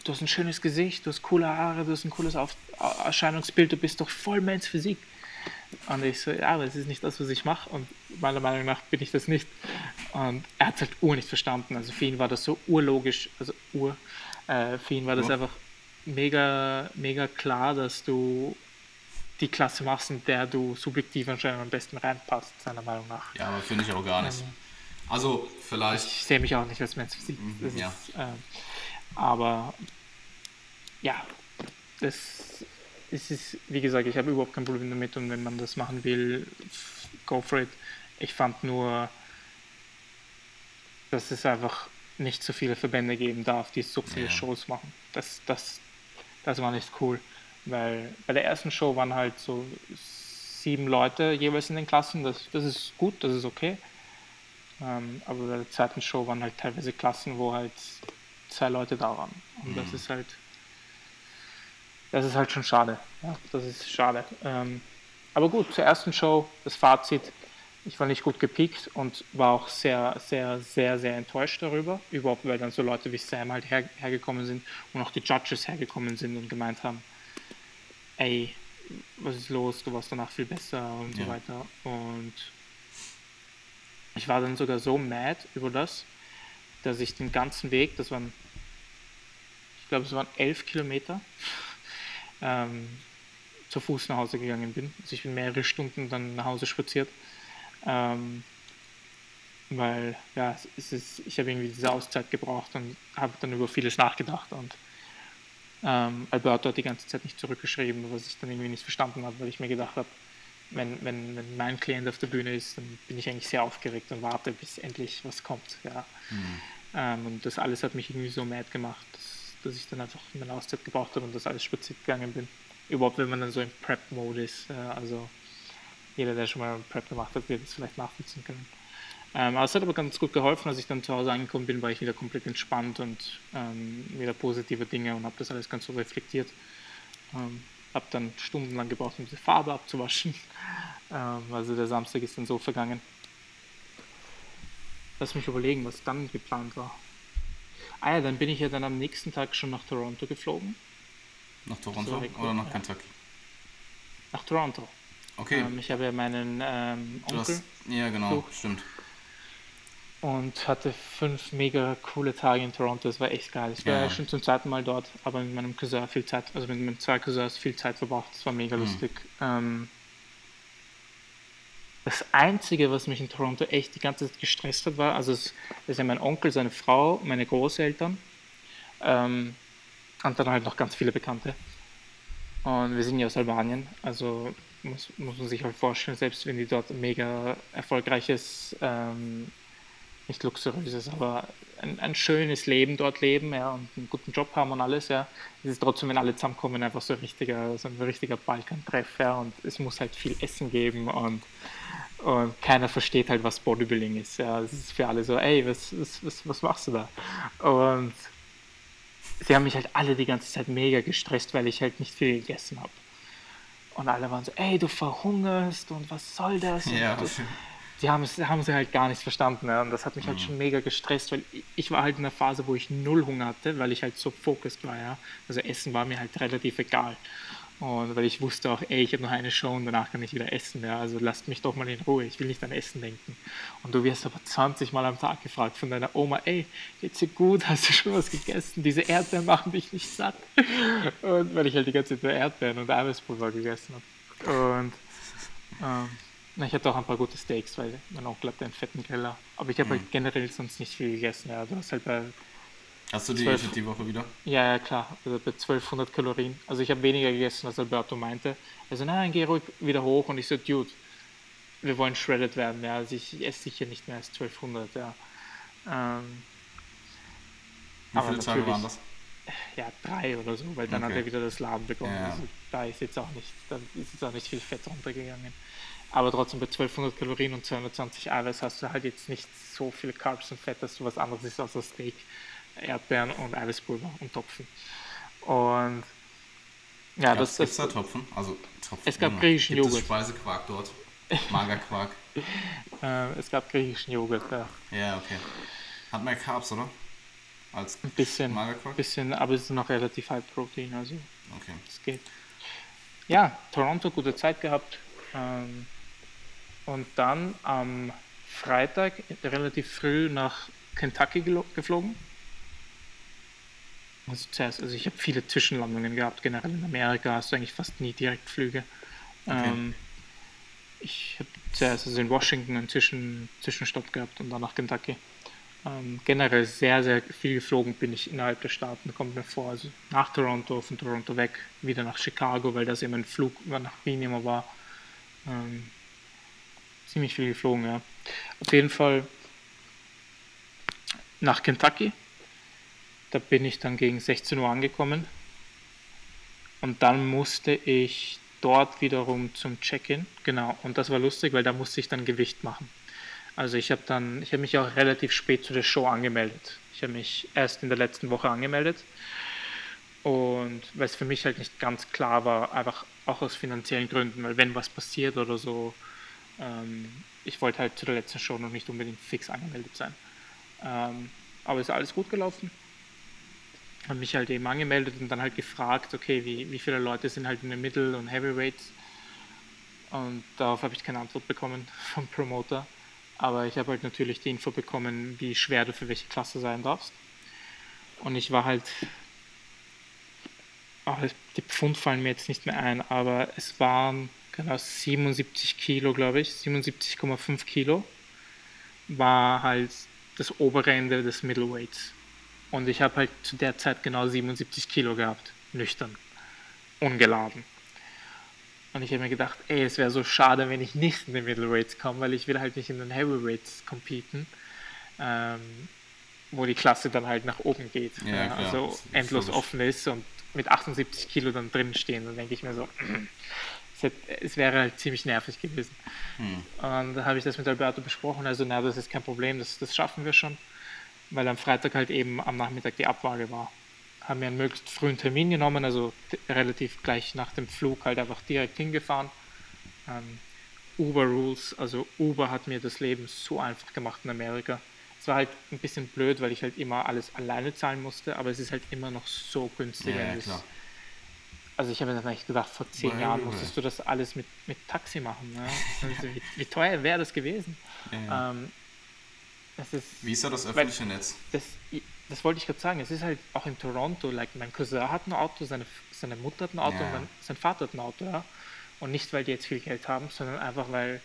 du hast ein schönes Gesicht, du hast coole Haare, du hast ein cooles Auf Erscheinungsbild, du bist doch voll Men's Physik. Und ich so, ja, aber es ist nicht das, was ich mache. Und meiner Meinung nach bin ich das nicht. Und er hat es halt ur nicht verstanden. Also für ihn war das so urlogisch, also ur. Äh, für ihn war das ja. einfach mega, mega klar, dass du die Klasse machst, in der du subjektiv anscheinend am besten reinpasst, seiner Meinung nach. Ja, aber finde ich auch gar nicht. Ähm, also vielleicht. Ich sehe mich auch nicht als Mensch Physik. Mhm, ja. Ist, äh, aber ja, das es ist, wie gesagt, ich habe überhaupt kein Problem damit und wenn man das machen will, go for it. Ich fand nur, dass es einfach nicht so viele Verbände geben darf, die so viele ja. Shows machen. Das, das, das war nicht cool. Weil bei der ersten Show waren halt so sieben Leute jeweils in den Klassen. Das, das ist gut, das ist okay. Ähm, aber bei der zweiten Show waren halt teilweise Klassen, wo halt zwei Leute da waren. Und mhm. das ist halt das ist halt schon schade. Ja, das ist schade. Ähm, aber gut, zur ersten Show, das Fazit, ich war nicht gut gepiekt und war auch sehr, sehr, sehr, sehr enttäuscht darüber. Überhaupt, weil dann so Leute wie Sam halt her, hergekommen sind und auch die Judges hergekommen sind und gemeint haben, ey, was ist los, du warst danach viel besser und ja. so weiter. Und ich war dann sogar so mad über das, dass ich den ganzen Weg, das waren, ich glaube, es waren elf Kilometer, ähm, zu Fuß nach Hause gegangen bin. Also ich bin mehrere Stunden dann nach Hause spaziert. Ähm, weil ja, es ist, ich habe irgendwie diese Auszeit gebraucht und habe dann über vieles nachgedacht und ähm, Alberto hat die ganze Zeit nicht zurückgeschrieben, was ich dann irgendwie nicht verstanden habe, weil ich mir gedacht habe, wenn, wenn, wenn mein Klient auf der Bühne ist, dann bin ich eigentlich sehr aufgeregt und warte, bis endlich was kommt. Ja. Mhm. Ähm, und das alles hat mich irgendwie so mad gemacht, dass dass ich dann einfach meine Auszeit gebraucht habe und das alles spaziert gegangen bin. Überhaupt, wenn man dann so im Prep-Mode ist. Äh, also jeder, der schon mal Prep gemacht hat, wird es vielleicht nachvollziehen können. Ähm, aber es hat aber ganz gut geholfen, als ich dann zu Hause angekommen bin, war ich wieder komplett entspannt und ähm, wieder positive Dinge und habe das alles ganz so reflektiert. Ähm, habe dann stundenlang gebraucht, um diese Farbe abzuwaschen. Ähm, also der Samstag ist dann so vergangen. Lass mich überlegen, was dann geplant war. Ah ja, dann bin ich ja dann am nächsten Tag schon nach Toronto geflogen. Nach Toronto oder nach Kentucky? Nach Toronto. Okay. Ähm, ich habe ja meinen ähm, Onkel. Hast, ja, genau, besucht. stimmt. Und hatte fünf mega coole Tage in Toronto. Das war echt geil. Ich war ja. schon zum zweiten Mal dort, aber mit meinem Cousin viel Zeit, also mit meinen zwei Cousins viel Zeit verbracht. Das war mega mhm. lustig. Ähm, das Einzige, was mich in Toronto echt die ganze Zeit gestresst hat, war, also es ist ja mein Onkel, seine Frau, meine Großeltern ähm, und dann halt noch ganz viele Bekannte. Und wir sind ja aus Albanien, also muss, muss man sich halt vorstellen, selbst wenn die dort mega erfolgreiches, ähm, nicht luxuriöses, aber ein, ein, schönes Leben dort leben ja, und einen guten Job haben und alles, ja, ist es trotzdem, wenn alle zusammenkommen, einfach so ein richtiger, so ein richtiger Balkantreff, ja, und es muss halt viel Essen geben und und keiner versteht halt, was Bodybuilding ist. Ja, es ist für alle so, ey, was, was, was, was machst du da? Und sie haben mich halt alle die ganze Zeit mega gestresst, weil ich halt nicht viel gegessen habe. Und alle waren so, ey, du verhungerst und was soll das? Ja. Du, die haben, es, haben sie halt gar nicht verstanden. Ja. Und das hat mich halt mhm. schon mega gestresst, weil ich war halt in einer Phase, wo ich null Hunger hatte, weil ich halt so fokussiert war. Ja. Also Essen war mir halt relativ egal. Und weil ich wusste auch, ey, ich habe noch eine Show und danach kann ich wieder essen. Ja. Also lasst mich doch mal in Ruhe, ich will nicht an Essen denken. Und du wirst aber 20 Mal am Tag gefragt von deiner Oma, ey, geht's dir gut? Hast du schon was gegessen? Diese Erdbeeren machen dich nicht satt. Und weil ich halt die ganze Zeit Erdbeeren und Eiweißpulver gegessen habe. Und ähm, ich hatte auch ein paar gute Steaks, weil mein Onkel hatte einen fetten Griller. Aber ich habe halt mhm. halt generell sonst nicht viel gegessen. Ja. Du hast halt bei Hast du die 12, die Woche wieder? Ja, ja, klar. Also bei 1200 Kalorien. Also ich habe weniger gegessen, als Alberto meinte. Also nein, geh ruhig wieder hoch. Und ich so, Dude, wir wollen shredded werden. Ja. Also ich, esse sicher nicht mehr als 1200. Ja. Ähm, Wie viele Tage waren das? Ja, drei oder so, weil dann okay. hat er wieder das Laden begonnen. Ja. Also da ist jetzt auch nicht, da ist jetzt auch nicht viel Fett runtergegangen. Aber trotzdem bei 1200 Kalorien und 220 Eiweiß hast du halt jetzt nicht so viel Carbs und Fett, dass du was anderes ist außer Steak, Erdbeeren und Eiweißpulver und Topfen. Und ja, das ist. da Topfen? Also Topfen. Es gab griechischen Joghurt. Es Speisequark dort. Magerquark. äh, es gab griechischen Joghurt, ja. Ja, okay. Hat mehr Carbs, oder? Als ein bisschen, Magerquark? bisschen, aber es ist noch relativ High Protein, also okay. es geht. Ja, Toronto gute Zeit gehabt. Ähm, und dann am Freitag relativ früh nach Kentucky geflogen. Also zuerst, also ich habe viele Zwischenlandungen gehabt, generell in Amerika hast du eigentlich fast nie Direktflüge. Okay. Ähm, ich habe zuerst also in Washington einen Zwischen Zwischenstopp gehabt und dann nach Kentucky. Ähm, generell sehr, sehr viel geflogen bin ich innerhalb der Staaten, kommt mir vor. Also nach Toronto, von Toronto weg, wieder nach Chicago, weil das eben ein Flug nach Wien immer war. Ähm, ziemlich viel geflogen, ja. Auf jeden Fall nach Kentucky. Da bin ich dann gegen 16 Uhr angekommen. Und dann musste ich dort wiederum zum Check-in. Genau. Und das war lustig, weil da musste ich dann Gewicht machen. Also ich habe dann, ich habe mich auch relativ spät zu der Show angemeldet. Ich habe mich erst in der letzten Woche angemeldet. Und weil es für mich halt nicht ganz klar war, einfach auch aus finanziellen Gründen, weil wenn was passiert oder so, ähm, ich wollte halt zu der letzten Show noch nicht unbedingt fix angemeldet sein. Ähm, aber ist alles gut gelaufen. Habe mich halt eben angemeldet und dann halt gefragt, okay, wie, wie viele Leute sind halt in den Middle- und Heavyweights. Und darauf habe ich keine Antwort bekommen vom Promoter. Aber ich habe halt natürlich die Info bekommen, wie schwer du für welche Klasse sein darfst. Und ich war halt. Oh, die Pfund fallen mir jetzt nicht mehr ein, aber es waren genau 77 Kilo, glaube ich, 77,5 Kilo, war halt das obere Ende des Middleweights. Und ich habe halt zu der Zeit genau 77 Kilo gehabt, nüchtern, ungeladen. Und ich habe mir gedacht, ey, es wäre so schade, wenn ich nicht in den Middleweights komme, weil ich will halt nicht in den Heavyweights competen, ähm, wo die Klasse dann halt nach oben geht. Ja, ja, also endlos offen ist und mit 78 Kilo dann drin stehen. Dann denke ich mir so, es wäre halt ziemlich nervig gewesen. Hm. Und da habe ich das mit Alberto besprochen. Also, na, das ist kein Problem, das, das schaffen wir schon. Weil am Freitag halt eben am Nachmittag die Abwaage war. Haben wir einen möglichst frühen Termin genommen, also relativ gleich nach dem Flug halt einfach direkt hingefahren. Ähm, Uber Rules, also Uber hat mir das Leben so einfach gemacht in Amerika. Es war halt ein bisschen blöd, weil ich halt immer alles alleine zahlen musste, aber es ist halt immer noch so günstig. Ja, ja, also ich habe mir echt gedacht, vor zehn Meine Jahren musstest du das alles mit, mit Taxi machen. Ne? Also wie, wie, teuer wäre das gewesen? Ja. Ähm, ist, wie ist da das öffentliche weil, Netz? Das, das wollte ich gerade sagen. Es ist halt auch in Toronto, like, mein Cousin hat ein Auto, seine, seine Mutter hat ein Auto ja. und mein, sein Vater hat ein Auto. Ja? Und nicht, weil die jetzt viel Geld haben, sondern einfach, weil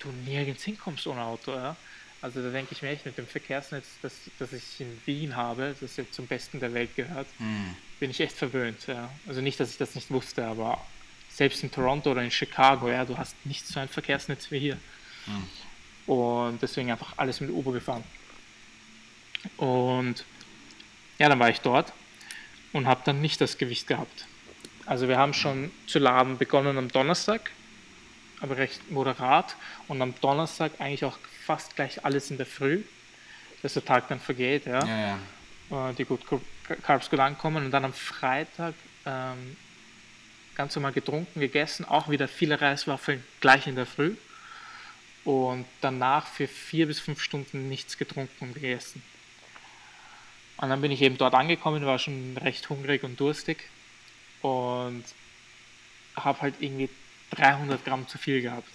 du nirgends hinkommst ohne Auto. Ja? Also da denke ich mir echt mit dem Verkehrsnetz, das, das ich in Wien habe, das jetzt zum Besten der Welt gehört, mhm. bin ich echt verwöhnt. Ja. Also nicht, dass ich das nicht wusste, aber selbst in Toronto oder in Chicago, ja, du hast nicht so ein Verkehrsnetz wie hier. Mhm. Und deswegen einfach alles mit Uber gefahren. Und ja, dann war ich dort und habe dann nicht das Gewicht gehabt. Also wir haben schon zu laden begonnen am Donnerstag, aber recht moderat. Und am Donnerstag eigentlich auch fast gleich alles in der Früh, dass der Tag dann vergeht, ja. ja, ja. Äh, die gut Carbs gut ankommen und dann am Freitag ähm, ganz normal getrunken, gegessen, auch wieder viele Reiswaffeln gleich in der Früh und danach für vier bis fünf Stunden nichts getrunken und gegessen. Und dann bin ich eben dort angekommen, war schon recht hungrig und durstig und habe halt irgendwie 300 Gramm zu viel gehabt.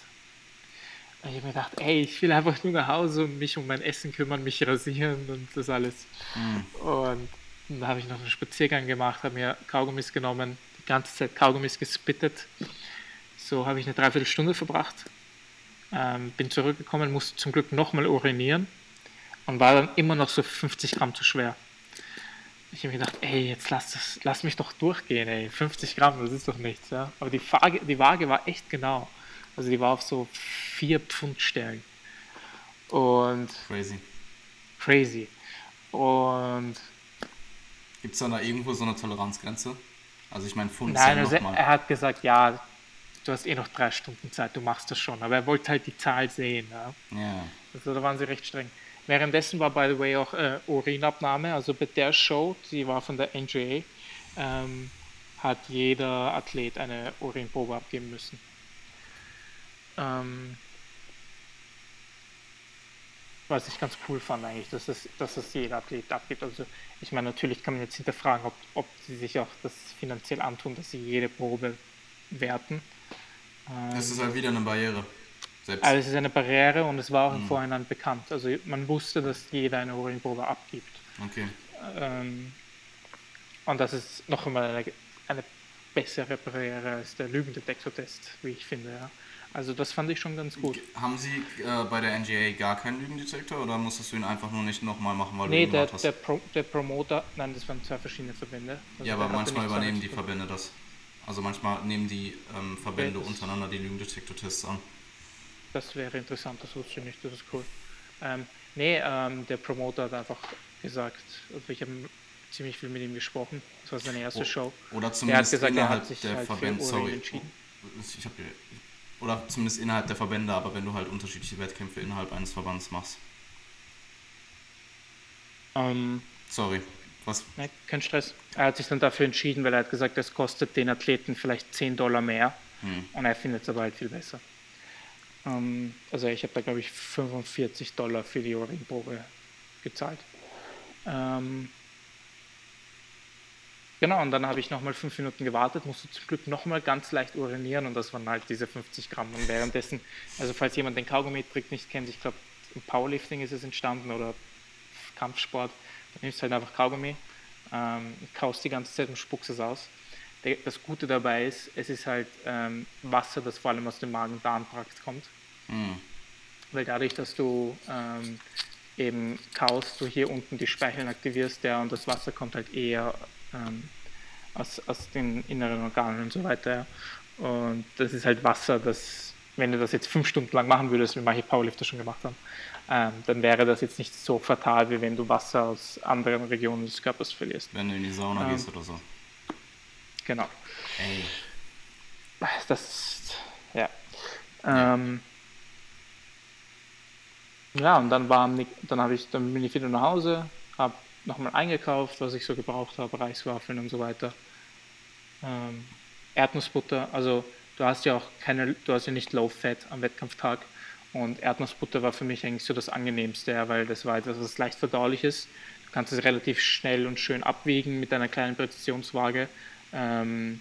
Und ich habe mir gedacht, ey, ich will einfach nur nach Hause und mich um mein Essen kümmern, mich rasieren und das alles. Mhm. Und dann habe ich noch einen Spaziergang gemacht, habe mir Kaugummis genommen, die ganze Zeit Kaugummis gespittet. So habe ich eine Dreiviertelstunde verbracht. Ähm, bin zurückgekommen, musste zum Glück nochmal urinieren und war dann immer noch so 50 Gramm zu schwer. Ich habe mir gedacht, ey, jetzt lass, das, lass mich doch durchgehen, ey. 50 Gramm, das ist doch nichts, ja. Aber die Waage, die Waage war echt genau. Also die war auf so 4 Pfund Stärke. Und. Crazy. Crazy. Und. Gibt es da irgendwo so eine Toleranzgrenze? Also ich meine, Pfund Nein, also er hat gesagt, ja, du hast eh noch drei Stunden Zeit, du machst das schon. Aber er wollte halt die Zahl sehen. Ja. ja. Also da waren sie recht streng. Währenddessen war, by the way, auch äh, Urinabnahme. Also bei der Show, die war von der NGA, ähm, hat jeder Athlet eine Urinprobe abgeben müssen. Ähm, was ich ganz cool fand eigentlich, dass es, dass es jeder Athlet abgibt. Also ich meine, natürlich kann man jetzt hinterfragen, ob, ob sie sich auch das finanziell antun, dass sie jede Probe werten. Es ist halt wieder eine Barriere. Selbst. Also es ist eine Barriere und es war auch im mhm. Vorhinein bekannt. Also man wusste, dass jeder eine Urinprobe abgibt. Okay. Ähm, und das ist noch einmal eine, eine bessere Barriere als der Lügendetektortest, wie ich finde. Ja. Also das fand ich schon ganz gut. Haben Sie äh, bei der NGA gar keinen Lügendetektor oder musstest du ihn einfach nur nicht nochmal machen, weil nee, du ihn der, hast? Der, Pro, der Promoter, nein, das waren zwei verschiedene Verbände. Also ja, aber manchmal übernehmen die Verbände das. Also manchmal nehmen die ähm, Verbände okay, untereinander die Lügendetektor-Tests an. Das wäre interessant, das wusste ich nicht, das ist cool. Ähm, nee, ähm, der Promoter hat einfach gesagt, also ich habe ziemlich viel mit ihm gesprochen, das war seine erste oh, Show. Oder zumindest gesagt, innerhalb der halt Verbände, sorry, ich habe oder zumindest innerhalb der Verbände, aber wenn du halt unterschiedliche Wettkämpfe innerhalb eines Verbands machst. Ähm, Sorry, was? Ne, kein Stress. Er hat sich dann dafür entschieden, weil er hat gesagt, das kostet den Athleten vielleicht 10 Dollar mehr hm. und er findet es aber halt viel besser. Ähm, also ich habe da glaube ich 45 Dollar für die Urinprobe gezahlt. Ähm, Genau, und dann habe ich nochmal fünf Minuten gewartet, musste zum Glück nochmal ganz leicht urinieren und das waren halt diese 50 Gramm. Und währenddessen, also falls jemand den Kaugummi-Trick nicht kennt, ich glaube im Powerlifting ist es entstanden oder Kampfsport, dann nimmst du halt einfach Kaugummi, ähm, kaust die ganze Zeit und spuckst es aus. Das Gute dabei ist, es ist halt ähm, Wasser, das vor allem aus dem Magen-Darm-Trakt kommt. Mhm. Weil dadurch, dass du ähm, eben kaust, du hier unten die Speicheln aktivierst, ja, und das Wasser kommt halt eher ähm, aus, aus den inneren Organen und so weiter. Und das ist halt Wasser, das, wenn du das jetzt fünf Stunden lang machen würdest, wie manche Powerlifter schon gemacht haben, ähm, dann wäre das jetzt nicht so fatal, wie wenn du Wasser aus anderen Regionen des Körpers verlierst. Wenn du in die Sauna ähm, gehst oder so. Genau. Ey. Das, ja. Ähm, ja, und dann, war, dann, habe ich, dann bin ich wieder nach Hause, habe nochmal eingekauft, was ich so gebraucht habe, Reiswaffeln und so weiter. Ähm, Erdnussbutter, also du hast ja auch keine, du hast ja nicht Low Fat am Wettkampftag und Erdnussbutter war für mich eigentlich so das angenehmste, weil das war etwas, was leicht verdaulich ist. Du kannst es relativ schnell und schön abwiegen mit einer kleinen Präzisionswaage. Ähm,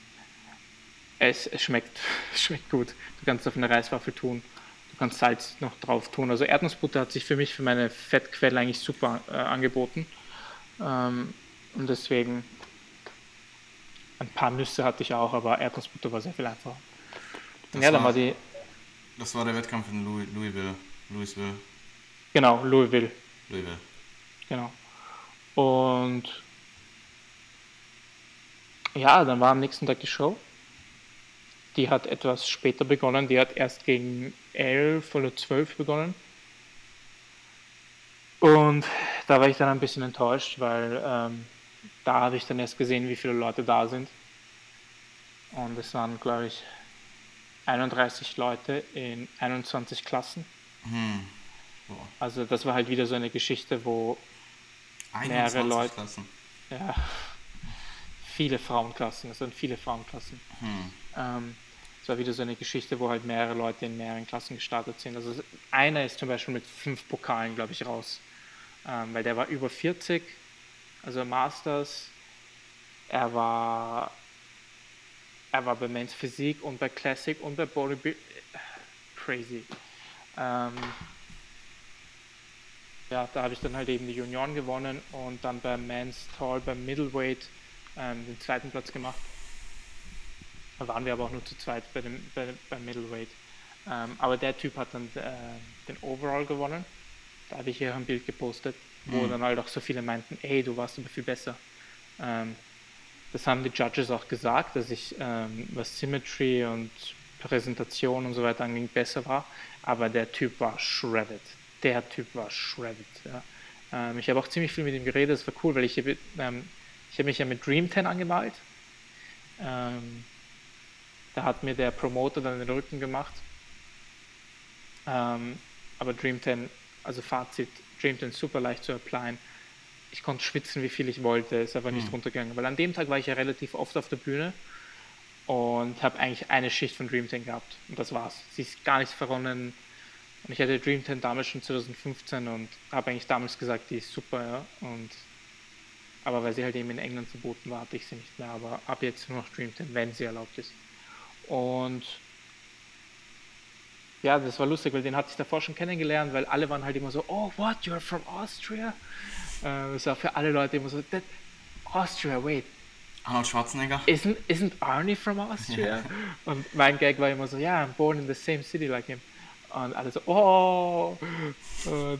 es, es, schmeckt, es schmeckt gut. Du kannst es auf eine Reiswaffel tun. Du kannst Salz noch drauf tun. Also Erdnussbutter hat sich für mich für meine Fettquelle eigentlich super äh, angeboten. Ähm, und deswegen ein paar Nüsse hatte ich auch, aber Erdnussbutter war sehr viel einfacher. Das ja, dann war, die. Das war der Wettkampf in Louis, Louisville. Louisville. Genau, Louisville. Louisville. Genau. Und ja, dann war am nächsten Tag die Show. Die hat etwas später begonnen. Die hat erst gegen 11 oder 12 begonnen. Und da war ich dann ein bisschen enttäuscht, weil ähm, da habe ich dann erst gesehen, wie viele Leute da sind. Und es waren, glaube ich, 31 Leute in 21 Klassen. Hm. Also das war halt wieder so eine Geschichte, wo mehrere Leute... Klassen. Ja, viele Frauenklassen, es sind viele Frauenklassen. Hm. Ähm, es war wieder so eine Geschichte, wo halt mehrere Leute in mehreren Klassen gestartet sind. Also einer ist zum Beispiel mit fünf Pokalen, glaube ich, raus. Ähm, weil der war über 40, also Masters. Er war, er war bei Men's Physik und bei Classic und bei Bodybuilding. Crazy. Ähm, ja, da habe ich dann halt eben die Junioren gewonnen und dann beim Men's Tall, beim Middleweight ähm, den zweiten Platz gemacht. Da waren wir aber auch nur zu zweit bei dem, bei, beim Middleweight. Ähm, aber der Typ hat dann äh, den Overall gewonnen. Da habe ich hier ein Bild gepostet, wo mhm. dann halt auch so viele meinten, ey, du warst aber viel besser. Ähm, das haben die Judges auch gesagt, dass ich, ähm, was Symmetry und Präsentation und so weiter anging, besser war. Aber der Typ war shredded. Der Typ war shredded. Ja. Ähm, ich habe auch ziemlich viel mit ihm geredet, das war cool, weil ich, ähm, ich habe mich ja mit Dream 10 angemalt. Ähm, da hat mir der Promoter dann den Rücken gemacht. Ähm, aber Dream 10, also Fazit, Dream 10 super leicht zu applyen. Ich konnte schwitzen, wie viel ich wollte, ist aber nicht mhm. runtergegangen. Weil an dem Tag war ich ja relativ oft auf der Bühne und habe eigentlich eine Schicht von Dream 10 gehabt. Und das war's. Sie ist gar nicht verronnen. Und ich hatte Dream 10 damals schon 2015 und habe eigentlich damals gesagt, die ist super, ja. Und aber weil sie halt eben in England verboten war, hatte ich sie nicht mehr. Aber ab jetzt nur noch Dream 10, wenn sie erlaubt ist. Und ja, das war lustig, weil den hatte ich davor schon kennengelernt, weil alle waren halt immer so, oh, what, you're from Austria? Äh, das war für alle Leute immer so, That, Austria, wait. Arnold Schwarzenegger? Isn't, isn't Arnie from Austria? Yeah. Und mein Gag war immer so, ja, yeah, I'm born in the same city like him. Und alle so, oh,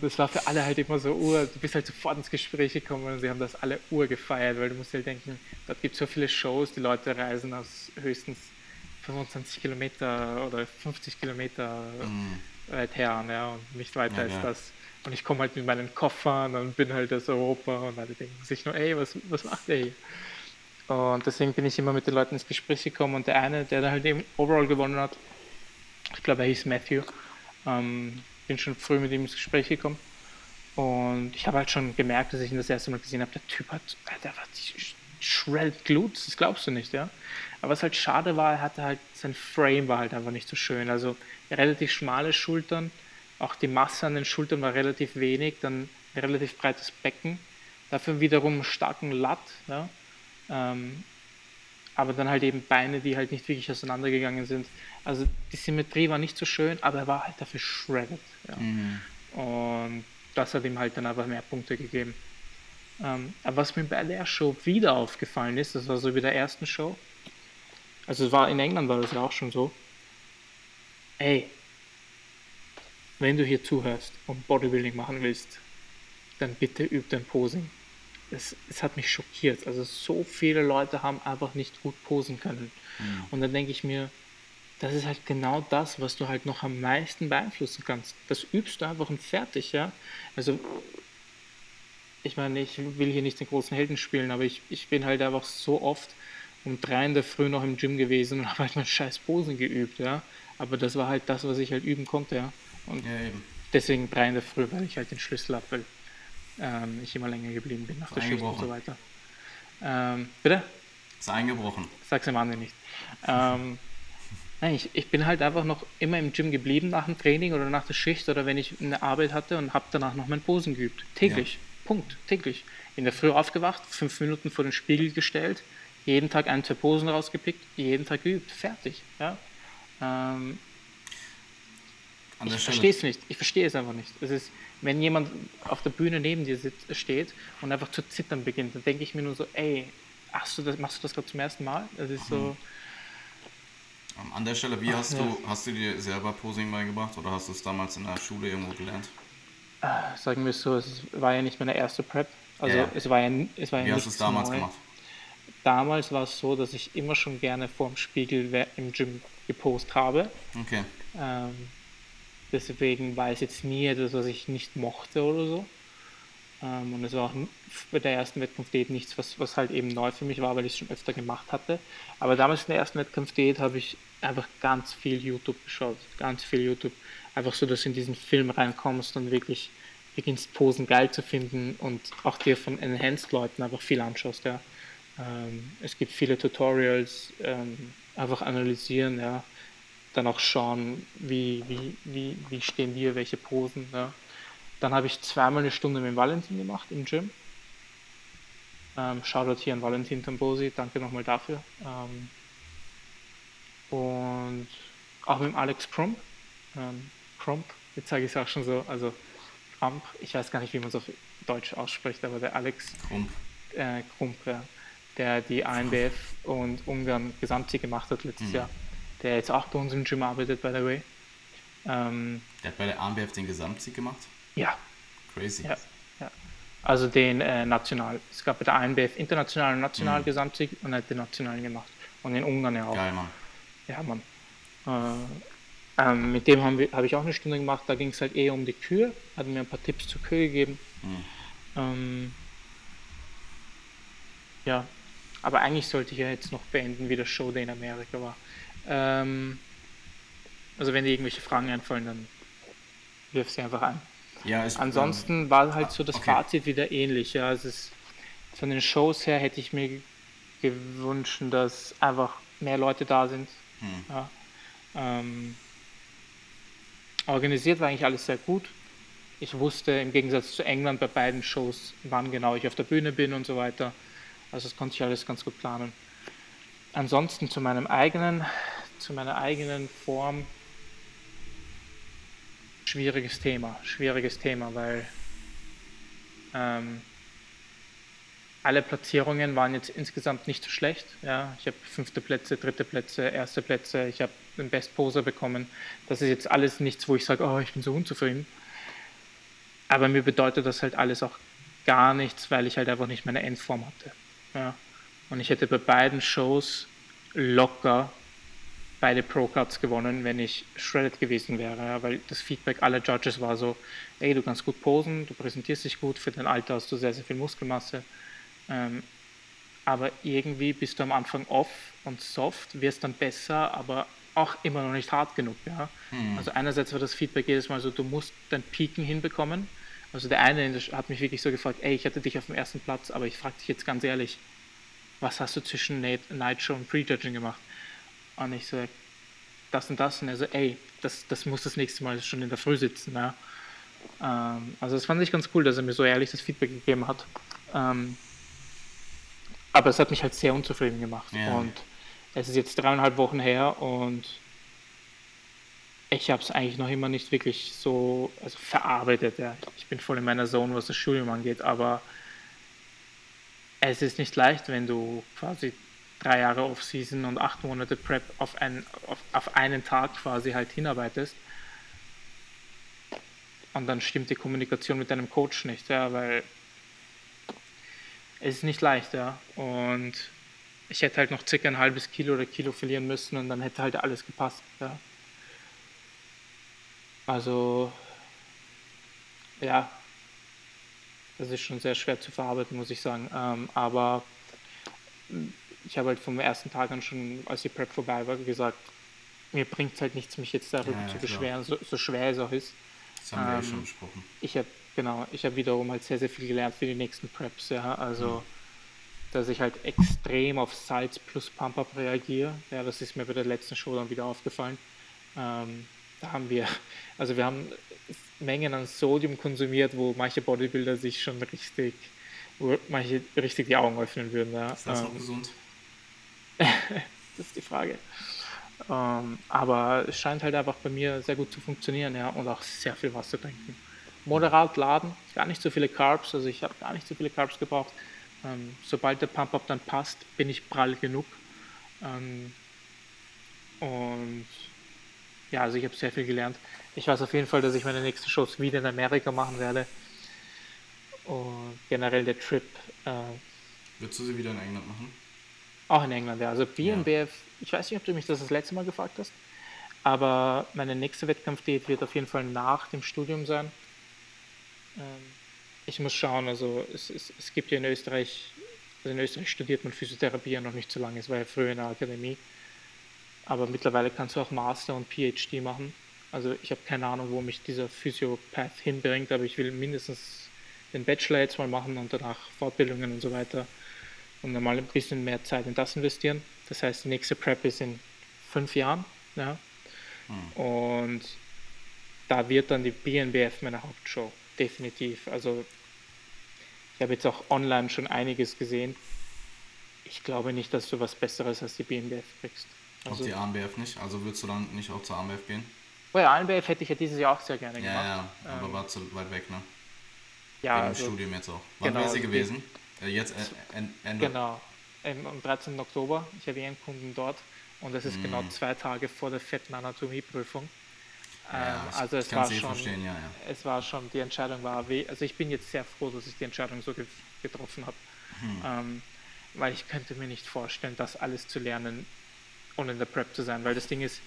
das war für alle halt immer so Ur, du bist halt sofort ins Gespräch gekommen und sie haben das alle Ur gefeiert, weil du musst halt denken, dort gibt es so viele Shows, die Leute reisen aus höchstens 25 Kilometer oder 50 Kilometer mm. weit her ja, und nicht weiter ja, als ja. das. Und ich komme halt mit meinen Koffern und bin halt aus Europa und alle denken sich nur, ey, was, was macht der hier? Und deswegen bin ich immer mit den Leuten ins Gespräch gekommen und der eine, der da halt eben Overall gewonnen hat, ich glaube, er hieß Matthew, ähm, bin schon früh mit ihm ins Gespräch gekommen. Und ich habe halt schon gemerkt, dass ich ihn das erste Mal gesehen habe, der Typ hat, der war shredded glutes, das glaubst du nicht, ja. Aber was halt schade war, er hatte halt, sein Frame war halt einfach nicht so schön. Also relativ schmale Schultern, auch die Masse an den Schultern war relativ wenig, dann ein relativ breites Becken, dafür wiederum starken Latt, ja. Ähm, aber dann halt eben Beine, die halt nicht wirklich auseinandergegangen sind. Also die Symmetrie war nicht so schön, aber er war halt dafür shredded. Ja. Mhm. Und das hat ihm halt dann einfach mehr Punkte gegeben. Ähm, aber was mir bei der Show wieder aufgefallen ist, das war so wie der ersten Show, also es war in England war das ja auch schon so. Ey, wenn du hier zuhörst und Bodybuilding machen willst, dann bitte üb dein Posing. Es, es hat mich schockiert. Also so viele Leute haben einfach nicht gut posen können. Mhm. Und dann denke ich mir, das ist halt genau das, was du halt noch am meisten beeinflussen kannst. Das übst du einfach und fertig, ja. Also ich meine, ich will hier nicht den großen Helden spielen, aber ich, ich bin halt einfach so oft um drei in der Früh noch im Gym gewesen und habe halt mal scheiß Posen geübt, ja. Aber das war halt das, was ich halt üben konnte, ja. Und ja, deswegen drei in der Früh, weil ich halt den Schlüssel habe, weil ähm, ich immer länger geblieben bin nach der Schicht und so weiter. Ähm, bitte? Ist eingebrochen. Sag's dem anderen nicht. Ähm, nein, ich, ich bin halt einfach noch immer im Gym geblieben nach dem Training oder nach der Schicht oder wenn ich eine Arbeit hatte und habe danach noch meinen Posen geübt. Täglich. Ja. Punkt. Täglich. In der Früh aufgewacht, fünf Minuten vor den Spiegel gestellt, jeden Tag ein, zwei Posen rausgepickt, jeden Tag geübt, fertig. Ja? Ähm, ich verstehe es nicht. Ich verstehe es einfach nicht. Es ist, wenn jemand auf der Bühne neben dir sitzt, steht und einfach zu zittern beginnt, dann denke ich mir nur so, ey, hast du das, machst du das gerade zum ersten Mal? Das ist so. Ähm, an der Stelle, wie hast ja. du, hast du dir selber Posing beigebracht oder hast du es damals in der Schule irgendwo gelernt? Äh, sagen wir es so, es war ja nicht meine erste Prep. Also yeah. es war ja, es war ja Wie hast du es damals neu. gemacht? damals war es so, dass ich immer schon gerne vorm Spiegel im Gym gepostet habe. Okay. Ähm, deswegen war es jetzt nie etwas, was ich nicht mochte oder so. Ähm, und es war auch bei der ersten Wettkampfdiät nichts, was, was halt eben neu für mich war, weil ich es schon öfter gemacht hatte. Aber damals in der ersten Wettkampfdiät habe ich einfach ganz viel YouTube geschaut. Ganz viel YouTube. Einfach so, dass du in diesen Film reinkommst und wirklich beginnst Posen geil zu finden und auch dir von Enhanced-Leuten einfach viel anschaust. Ja. Ähm, es gibt viele Tutorials, ähm, einfach analysieren, ja. Dann auch schauen, wie, wie, wie, wie stehen wir, welche Posen. Ja. Dann habe ich zweimal eine Stunde mit Valentin gemacht im Gym. Ähm, Shoutout hier an Valentin Tambosi, danke nochmal dafür. Ähm, und auch mit Alex Crump. Ähm, Crump, jetzt sage ich es auch schon so, also Crump, ich weiß gar nicht, wie man es auf Deutsch ausspricht, aber der Alex Crump, äh, Crump ja, der die ANBF und Ungarn Gesamtsieg gemacht hat letztes mhm. Jahr, der jetzt auch bei uns im Gym arbeitet, by the way. Ähm, der hat bei der ANBF den Gesamtsieg gemacht? Ja. Crazy. Ja, ja. Also den äh, national. Es gab bei der ANBF internationalen und nationalen mhm. Gesamtsieg und er hat den nationalen gemacht. Und in Ungarn ja auch. Geil, Mann. Ja, Mann. Äh, ähm, mit dem habe hab ich auch eine Stunde gemacht. Da ging es halt eher um die Kühe. Hat mir ein paar Tipps zur Kühe gegeben. Mhm. Ähm, ja, aber eigentlich sollte ich ja jetzt noch beenden, wie das Show Day in Amerika war. Ähm, also wenn dir irgendwelche Fragen einfallen, dann wirf sie einfach ein. Ja, Ansonsten ähm, war halt so das okay. Fazit wieder ähnlich. Ja. Also es, von den Shows her hätte ich mir gewünscht, dass einfach mehr Leute da sind. Hm. Ja. Ähm, organisiert war eigentlich alles sehr gut. Ich wusste im Gegensatz zu England bei beiden Shows, wann genau ich auf der Bühne bin und so weiter. Also das konnte ich alles ganz gut planen. Ansonsten zu meinem eigenen, zu meiner eigenen Form schwieriges Thema, schwieriges Thema, weil ähm, alle Platzierungen waren jetzt insgesamt nicht so schlecht. Ja. Ich habe fünfte Plätze, dritte Plätze, erste Plätze, ich habe den Best Poser bekommen. Das ist jetzt alles nichts, wo ich sage, oh, ich bin so unzufrieden. Aber mir bedeutet das halt alles auch gar nichts, weil ich halt einfach nicht meine Endform hatte. Ja. Und ich hätte bei beiden Shows locker beide Pro-Cards gewonnen, wenn ich shredded gewesen wäre, ja, weil das Feedback aller Judges war so, ey, du kannst gut posen, du präsentierst dich gut, für dein Alter hast du sehr, sehr viel Muskelmasse, ähm, aber irgendwie bist du am Anfang off und soft, wirst dann besser, aber auch immer noch nicht hart genug. Ja? Hm. Also einerseits war das Feedback jedes Mal so, du musst dein Peaken hinbekommen. Also der eine hat mich wirklich so gefragt, ey, ich hatte dich auf dem ersten Platz, aber ich frage dich jetzt ganz ehrlich, was hast du zwischen Night Show und Prejudging gemacht? Und ich so, das und das. Und er so, ey, das, das muss das nächste Mal schon in der Früh sitzen. Ja. Ähm, also das fand ich ganz cool, dass er mir so ehrlich das Feedback gegeben hat. Ähm, aber es hat mich halt sehr unzufrieden gemacht. Ja. Und es ist jetzt dreieinhalb Wochen her und ich habe es eigentlich noch immer nicht wirklich so also verarbeitet. Ja. Ich bin voll in meiner Zone, was das Studium angeht, aber es ist nicht leicht, wenn du quasi drei Jahre Off-Season und acht Monate Prep auf, ein, auf, auf einen Tag quasi halt hinarbeitest. Und dann stimmt die Kommunikation mit deinem Coach nicht, ja, weil es ist nicht leicht, ja. Und ich hätte halt noch circa ein halbes Kilo oder Kilo verlieren müssen und dann hätte halt alles gepasst, ja. Also, ja, das ist schon sehr schwer zu verarbeiten, muss ich sagen. Ähm, aber ich habe halt vom ersten Tag an schon, als die Prep vorbei war, gesagt, mir bringt es halt nichts, mich jetzt darüber ja, zu beschweren, so, so, schwer es auch ist. Das haben wir ähm, ja schon besprochen. Ich habe, genau, ich habe wiederum halt sehr, sehr viel gelernt für die nächsten Preps, ja, also, mhm. dass ich halt extrem auf Salz plus Pump-Up reagiere, ja, das ist mir bei der letzten Show dann wieder aufgefallen. Ähm, da haben wir, also wir haben Mengen an Sodium konsumiert, wo manche Bodybuilder sich schon richtig, manche richtig die Augen öffnen würden. Ja. Ist das ähm, noch gesund? das ist die Frage. Ähm, aber es scheint halt einfach bei mir sehr gut zu funktionieren, ja, und auch sehr viel Wasser trinken. Moderat laden, gar nicht so viele Carbs, also ich habe gar nicht so viele Carbs gebraucht. Ähm, sobald der Pump-Up dann passt, bin ich prall genug. Ähm, und ja, also ich habe sehr viel gelernt. Ich weiß auf jeden Fall, dass ich meine nächsten Shows wieder in Amerika machen werde. Und generell der Trip. Äh, Würdest du sie wieder in England machen? Auch in England, ja. Also BMBF, ja. ich weiß nicht, ob du mich das das letzte Mal gefragt hast, aber meine nächste Wettkampfdiät wird auf jeden Fall nach dem Studium sein. Ähm, ich muss schauen, also es, es, es gibt ja in Österreich, also in Österreich studiert man Physiotherapie ja noch nicht so lange, es war ja früher in der Akademie. Aber mittlerweile kannst du auch Master und PhD machen. Also ich habe keine Ahnung, wo mich dieser Physiopath hinbringt, aber ich will mindestens den Bachelor jetzt mal machen und danach Fortbildungen und so weiter und dann mal ein bisschen mehr Zeit in das investieren. Das heißt, die nächste Prep ist in fünf Jahren. Ja. Hm. Und da wird dann die BNBF meine Hauptshow, definitiv. Also ich habe jetzt auch online schon einiges gesehen. Ich glaube nicht, dass du was Besseres als die BNBF kriegst. Also, auch die ANBF nicht? Also würdest du dann nicht auch zur ANBF gehen? Bei der ANBF hätte ich ja dieses Jahr auch sehr gerne gemacht. Ja, ja, aber ähm, war zu weit weg, ne? Ja. Wegen also, Studium jetzt auch. Wann genau, wäre sie gewesen? Äh, jetzt äh, Ende? Genau, am 13. Oktober. Ich habe einen Kunden dort und das ist mm. genau zwei Tage vor der fetten Anatomieprüfung. Ja, ähm, also es war eh schon, ja, ja. es war schon, die Entscheidung war, also ich bin jetzt sehr froh, dass ich die Entscheidung so getroffen habe, hm. ähm, weil ich könnte mir nicht vorstellen, das alles zu lernen, ohne in der Prep zu sein, weil das Ding ist,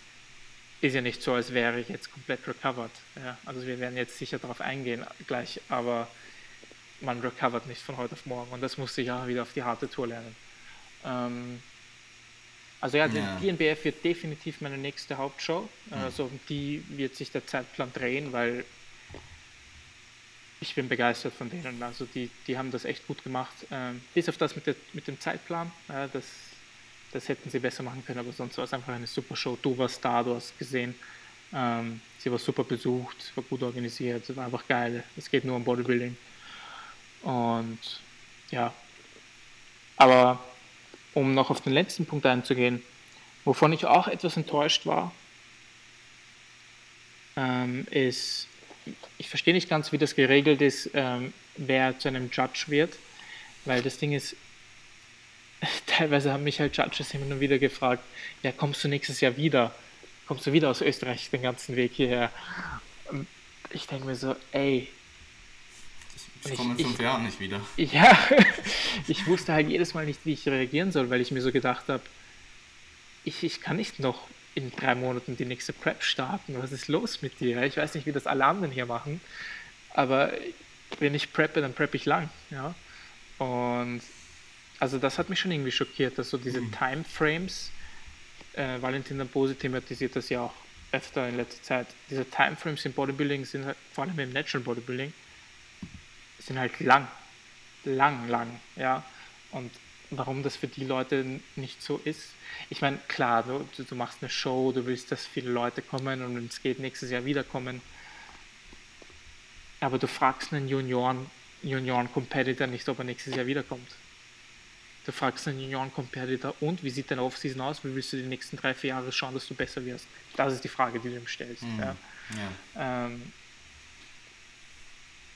ist ja nicht so, als wäre ich jetzt komplett recovered. Ja? Also wir werden jetzt sicher darauf eingehen gleich, aber man recovert nicht von heute auf morgen und das musste ich auch wieder auf die harte Tour lernen. Ähm, also ja, ja. die DNBF wird definitiv meine nächste Hauptshow. Mhm. Also die wird sich der Zeitplan drehen, weil ich bin begeistert von denen. Also die, die haben das echt gut gemacht. Ähm, bis auf das mit, der, mit dem Zeitplan, äh, das, das hätten sie besser machen können, aber sonst war es einfach eine super Show. Du warst da, du hast gesehen. Ähm, sie war super besucht, war gut organisiert, war einfach geil. Es geht nur um Bodybuilding. Und ja, aber um noch auf den letzten Punkt einzugehen, wovon ich auch etwas enttäuscht war, ähm, ist, ich verstehe nicht ganz, wie das geregelt ist, ähm, wer zu einem Judge wird, weil das Ding ist, teilweise haben mich halt Judges immer nur wieder gefragt, ja, kommst du nächstes Jahr wieder? Kommst du wieder aus Österreich den ganzen Weg hierher? Ich denke mir so, ey, ich komme in fünf ich, Jahren nicht wieder. Ja, ich wusste halt jedes Mal nicht, wie ich reagieren soll, weil ich mir so gedacht habe, ich, ich kann nicht noch in drei Monaten die nächste Prep starten. Was ist los mit dir? Ich weiß nicht, wie das alle anderen hier machen, aber wenn ich preppe, dann preppe ich lang. Ja? Und also das hat mich schon irgendwie schockiert, dass so diese mhm. Timeframes, äh, Valentina Bose thematisiert das ja auch öfter in letzter Zeit, diese Timeframes im Bodybuilding sind halt, vor allem im Natural Bodybuilding, sind halt lang, lang, lang, ja. Und warum das für die Leute nicht so ist. Ich meine, klar, du, du machst eine Show, du willst, dass viele Leute kommen und wenn es geht, nächstes Jahr wiederkommen. Aber du fragst einen Junioren, Junioren-Competitor nicht, ob er nächstes Jahr wiederkommt. Du fragst einen Junioren-Competitor und wie sieht deine Offseason aus? Wie willst du die nächsten drei, vier Jahre schauen, dass du besser wirst? Das ist die Frage, die du ihm stellst. Mhm. Ja. Ja. Ähm,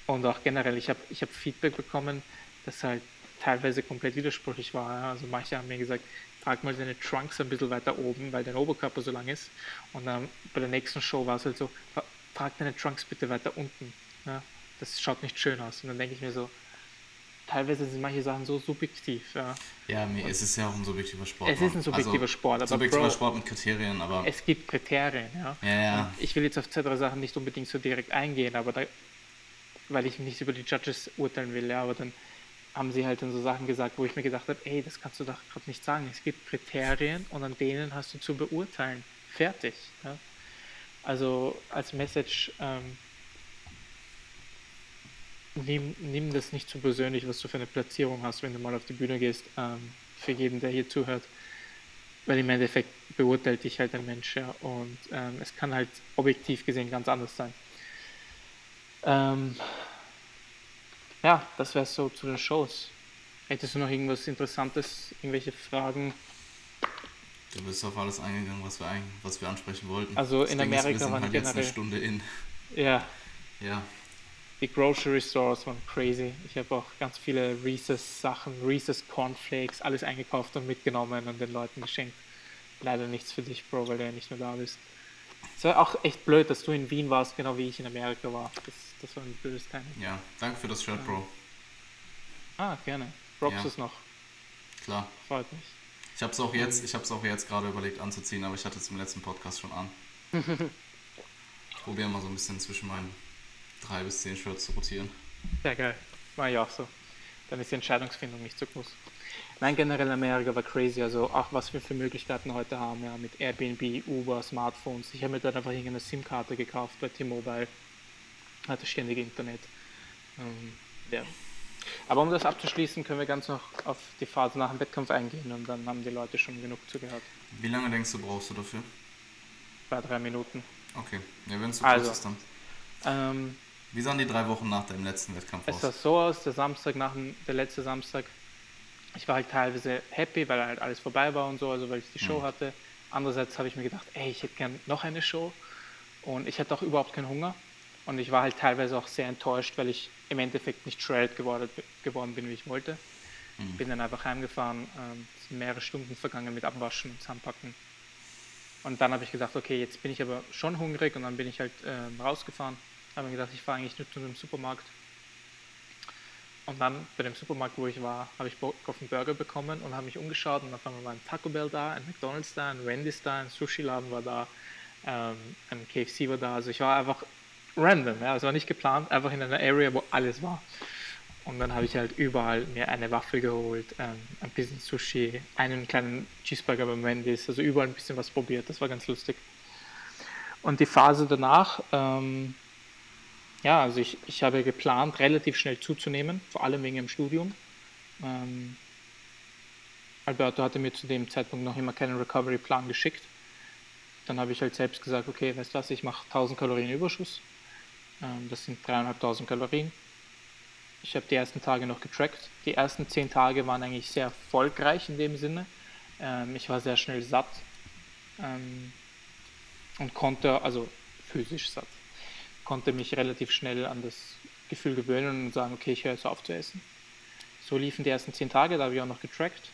und auch generell, ich habe ich hab Feedback bekommen, das halt teilweise komplett widersprüchlich war. Also manche haben mir gesagt, trag mal deine Trunks ein bisschen weiter oben, weil dein Oberkörper so lang ist. Und dann bei der nächsten Show war es halt so, trag deine Trunks bitte weiter unten. Ja, das schaut nicht schön aus. Und dann denke ich mir so, teilweise sind manche Sachen so subjektiv. Ja, ja mir, es ist ja auch ein subjektiver Sport. Es ist ein subjektiver also, Sport. Aber subjektiver Bro, Sport mit Kriterien, aber... Es gibt Kriterien, ja. ja, ja. Ich will jetzt auf zwei, drei Sachen nicht unbedingt so direkt eingehen, aber da weil ich nicht über die Judges urteilen will, ja, aber dann haben sie halt dann so Sachen gesagt, wo ich mir gedacht habe, ey, das kannst du doch gerade nicht sagen. Es gibt Kriterien und an denen hast du zu beurteilen. Fertig. Ja? Also als Message, ähm, nimm, nimm das nicht zu persönlich, was du für eine Platzierung hast, wenn du mal auf die Bühne gehst, ähm, für jeden, der hier zuhört. Weil im Endeffekt beurteilt dich halt ein Mensch, ja, und ähm, es kann halt objektiv gesehen ganz anders sein. Ähm, ja, das wäre so zu den Shows. Hättest du noch irgendwas Interessantes, irgendwelche Fragen? Du bist auf alles eingegangen, was wir, was wir ansprechen wollten. Also das in Amerika waren halt generell... Jetzt eine Stunde in. Ja. Ja. Die Grocery Stores waren crazy. Ich habe auch ganz viele Reese's Sachen, Reese's Cornflakes, alles eingekauft und mitgenommen und den Leuten geschenkt. Leider nichts für dich, Bro, weil du ja nicht mehr da bist. Es war auch echt blöd, dass du in Wien warst, genau wie ich in Amerika war. Das, das war ein blödes Timing. Ja, danke für das Shirt, Bro. Ah, gerne. Rockst ja. es noch? Klar. Freut mich. Ich habe es auch jetzt, ich habe es auch jetzt gerade überlegt anzuziehen, aber ich hatte es im letzten Podcast schon an. ich probiere mal so ein bisschen zwischen meinen drei bis zehn Shirts zu rotieren. Sehr geil. War ja auch so. Dann ist die Entscheidungsfindung nicht so groß. Nein, generell Amerika war crazy. Also auch was wir für Möglichkeiten heute haben, ja, mit Airbnb, Uber, Smartphones. Ich habe mir dann einfach irgendeine SIM-Karte gekauft bei T-Mobile. Hatte ständig Internet. Ähm, ja. Aber um das abzuschließen, können wir ganz noch auf die Phase nach dem Wettkampf eingehen und dann haben die Leute schon genug zugehört. Wie lange denkst du, brauchst du dafür? zwei, drei Minuten. Okay, ja, wenn es so Also, kurz ist dann. Ähm, Wie sahen die drei Wochen nach deinem letzten Wettkampf es aus? sah so aus, der Samstag nach dem, der letzte Samstag, ich war halt teilweise happy, weil halt alles vorbei war und so, also weil ich die Show Mhm. hatte. Andererseits habe ich mir gedacht, ey, ich hätte gern noch eine Show und ich hatte auch überhaupt keinen Hunger und ich war halt teilweise auch sehr enttäuscht, weil ich im Endeffekt nicht shredded geworden, geworden bin, wie ich wollte. Mhm. Bin dann einfach heimgefahren, ähm, es sind mehrere Stunden vergangen mit Abwaschen und Zusammenpacken. Und dann habe ich gedacht, okay, jetzt bin ich aber schon hungrig und dann bin ich halt ähm, rausgefahren. Habe mir gedacht, ich fahre eigentlich nur zu einem Supermarkt. Und dann bei dem Supermarkt, wo ich war, habe ich Bock auf einen Burger bekommen und habe mich umgeschaut und auf einmal war ein Taco Bell da, ein McDonald's da, ein Wendy's da, ein Sushi-Laden war da, ähm, ein KFC war da. Also ich war einfach random, ja, es war nicht geplant, einfach in einer Area, wo alles war. Und dann habe ich halt überall mir eine Waffel geholt, ähm, ein bisschen Sushi, einen kleinen Cheeseburger beim Wendy's, also überall ein bisschen was probiert, das war ganz lustig. Und die Phase danach, ähm, ja, also ich, ich habe geplant, relativ schnell zuzunehmen, vor allem wegen dem Studium. Ähm, Alberto hatte mir zu dem Zeitpunkt noch immer keinen Recovery-Plan geschickt. Dann habe ich halt selbst gesagt, okay, weißt du was, ich mache 1000 Kalorien Überschuss. Ähm, das sind 3500 Kalorien. Ich habe die ersten Tage noch getrackt. Die ersten 10 Tage waren eigentlich sehr erfolgreich in dem Sinne. Ähm, ich war sehr schnell satt ähm, und konnte, also physisch satt, konnte mich relativ schnell an das Gefühl gewöhnen und sagen, okay, ich höre jetzt auf zu essen. So liefen die ersten 10 Tage, da habe ich auch noch getrackt.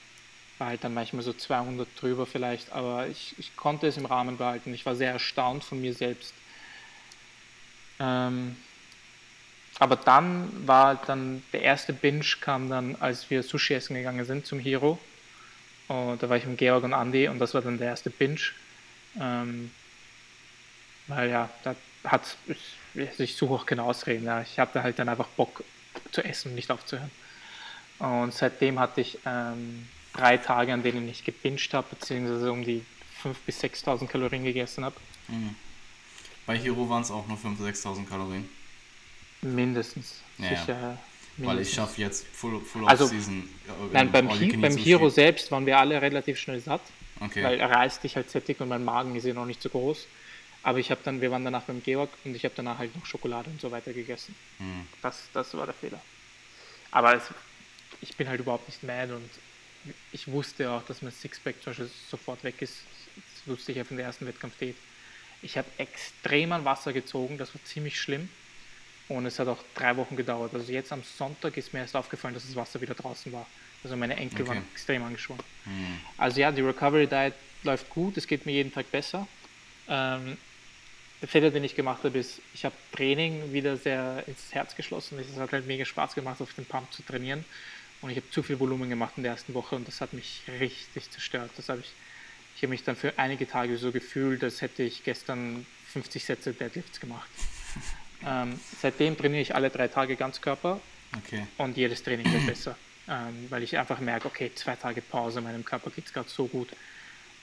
War halt dann manchmal so 200 drüber vielleicht, aber ich, ich konnte es im Rahmen behalten. Ich war sehr erstaunt von mir selbst. Ähm, aber dann war halt dann der erste Binge kam dann, als wir Sushi essen gegangen sind zum Hero. Und da war ich mit Georg und Andy und das war dann der erste Binge. Ähm, weil ja, da hat also ich suche auch keine Ausreden. Ja. Ich hatte halt dann einfach Bock zu essen und nicht aufzuhören. Und seitdem hatte ich ähm, drei Tage, an denen ich gebinged habe, beziehungsweise um die 5.000 bis 6.000 Kalorien gegessen habe. Mhm. Bei Hero waren es auch nur 5.000, 6.000 Kalorien. Mindestens. Ja, Sicher. Weil ich mindestens. schaffe jetzt Full, full Also, Off-Season. äh, Nein, beim, Hi beim. Hero selbst waren wir alle relativ schnell satt, Okay. weil er reißt dich halt sättig und mein Magen ist ja noch nicht so groß. Aber ich habe dann, wir waren danach beim Georg und ich habe danach halt noch Schokolade und so weiter gegessen. Hm. Das, das war der Fehler. Aber es, ich bin halt überhaupt nicht mad und ich wusste auch, dass mein Sixpack zum Beispiel sofort weg ist. Das wusste ich ja von der ersten Wettkampfdate. Ich habe extrem an Wasser gezogen, das war ziemlich schlimm. Und es hat auch drei Wochen gedauert. Also jetzt am Sonntag ist mir erst aufgefallen, dass das Wasser wieder draußen war. Also meine Enkel Okay. waren extrem angeschwollen. Hm. Also ja, die Recovery Diet läuft gut, es geht mir jeden Tag besser. Ähm, der Fehler, den ich gemacht habe, ist, ich habe Training wieder sehr ins Herz geschlossen. Es hat halt mega Spaß gemacht, auf den Pump zu trainieren. Und ich habe zu viel Volumen gemacht in der ersten Woche und das hat mich richtig zerstört. Das habe ich, ich habe mich dann für einige Tage so gefühlt, als hätte ich gestern 50 Sätze Deadlifts gemacht. ähm, seitdem trainiere ich alle drei Tage Ganzkörper Okay. und jedes Training wird besser, ähm, weil ich einfach merke, okay, zwei Tage Pause, meinem Körper geht es gerade so gut.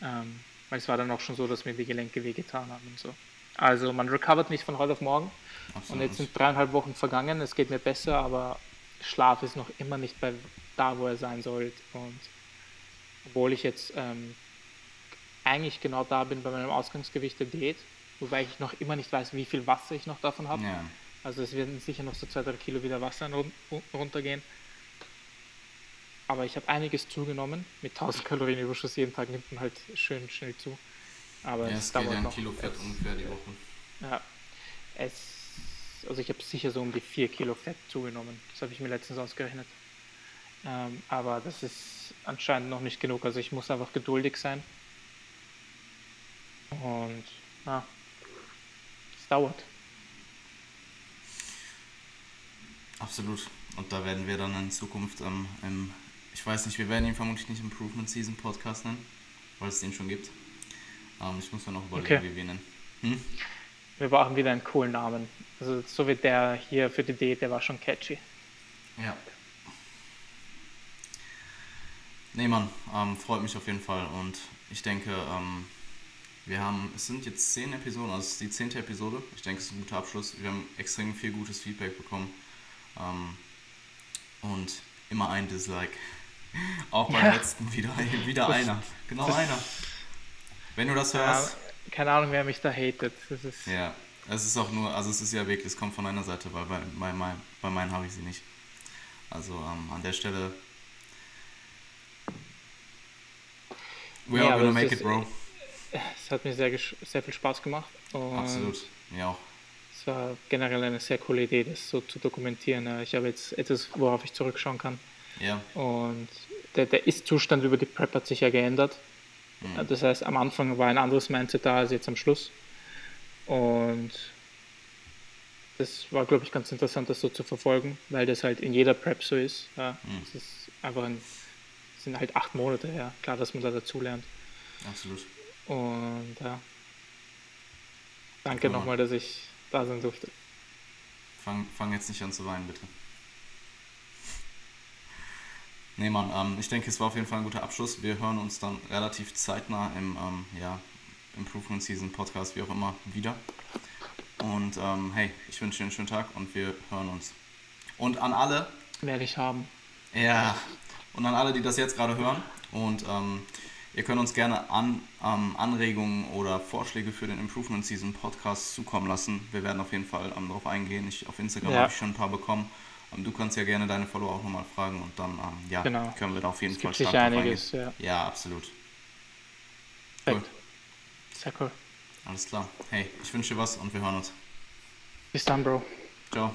Ähm, weil es war dann auch schon so, dass mir die Gelenke wehgetan haben und so. Also man recovert nicht von heute auf morgen. Absolut. Und jetzt sind dreieinhalb Wochen vergangen, es geht mir besser, aber Schlaf ist noch immer nicht bei da, wo er sein sollte. Und obwohl ich jetzt ähm, eigentlich genau da bin bei meinem Ausgangsgewicht der Diät, wobei ich noch immer nicht weiß, wie viel Wasser ich noch davon habe. ja. Also es werden sicher noch so zwei, drei Kilo wieder Wasser run runtergehen. Aber ich habe einiges zugenommen. Mit 1000 Kalorien Überschuss jeden Tag nimmt man halt schön schnell zu. Aber ja, es dauert ja noch. Kilo Fett es, ungefähr die Woche. ja, es, also ich habe sicher so um die 4 Kilo Fett zugenommen. Das habe ich mir letztens ausgerechnet. Ähm, aber das ist anscheinend noch nicht genug. Also ich muss einfach geduldig sein. Und ja, es dauert. Absolut. Und da werden wir dann in Zukunft ähm, im, ich weiß nicht, wir werden ihn vermutlich nicht Improvement Season Podcast nennen, weil es den schon gibt. Ähm, ich muss mir noch überlegen, Okay. wie wir ihn nennen. Hm? Wir brauchen wieder einen coolen Namen. Also so wie der hier für die Diät, der war schon catchy. Ja. Nee, Mann, ähm, freut mich auf jeden Fall und ich denke, ähm, wir haben, es sind jetzt zehn Episoden, also es ist die zehnte Episode. Ich denke, es ist ein guter Abschluss. Wir haben extrem viel gutes Feedback bekommen ähm, und immer ein Dislike. Auch beim Ja. letzten wieder, wieder Das- einer. Genau einer. Wenn du das Ja, hörst, keine Ahnung, wer mich da hatet. Das ist, Ja, es ist auch nur, also es ist ja wirklich, es kommt von einer Seite, weil bei, bei, bei, bei meinen habe ich sie nicht. Also ähm, an der Stelle. We Ja, are gonna make ist- it, bro. es hat mir sehr, sehr viel Spaß gemacht. Absolut. Mir auch. Es war generell eine sehr coole Idee, das so zu dokumentieren. Ja, Ich habe jetzt etwas, worauf ich zurückschauen kann. Ja, Und der, der Ist-Zustand über die Prep hat sich ja geändert. Mhm. Das heißt, am Anfang war ein anderes Mindset da als jetzt am Schluss. Und das war, glaube ich, ganz interessant, das so zu verfolgen, weil das halt in jeder Prep so ist. Ja. Mhm. Es ist einfach ein, sind halt acht Monate, ja. Klar, dass man da dazulernt. absolut. Und ja. Danke nochmal, dass ich da sein durfte. Fang, fang jetzt nicht an zu weinen, bitte. Nee, Mann, ähm, ich denke, es war auf jeden Fall ein guter Abschluss. Wir hören uns dann relativ zeitnah im ähm, ja, Improvement Season Podcast, wie auch immer, wieder. Und ähm, hey, ich wünsche dir einen schönen Tag und wir hören uns. Und an alle, Werde ich haben. ja, und an alle, die das jetzt gerade hören. Und ähm, ihr könnt uns gerne an, ähm, Anregungen oder Vorschläge für den Improvement Season Podcast zukommen lassen. Wir werden auf jeden Fall ähm, darauf eingehen. Ich, auf Instagram Ja. habe ich schon ein paar bekommen. Ähm, du kannst ja gerne deine Follower auch nochmal fragen und dann ähm, ja, Genau. können wir da auf jeden Es Fall gibt stark einiges, ja. Ja, absolut. Cool. Perfekt. Sehr cool. Alles klar. Hey, ich wünsche dir was und wir hören uns. Bis dann, Bro. Ciao.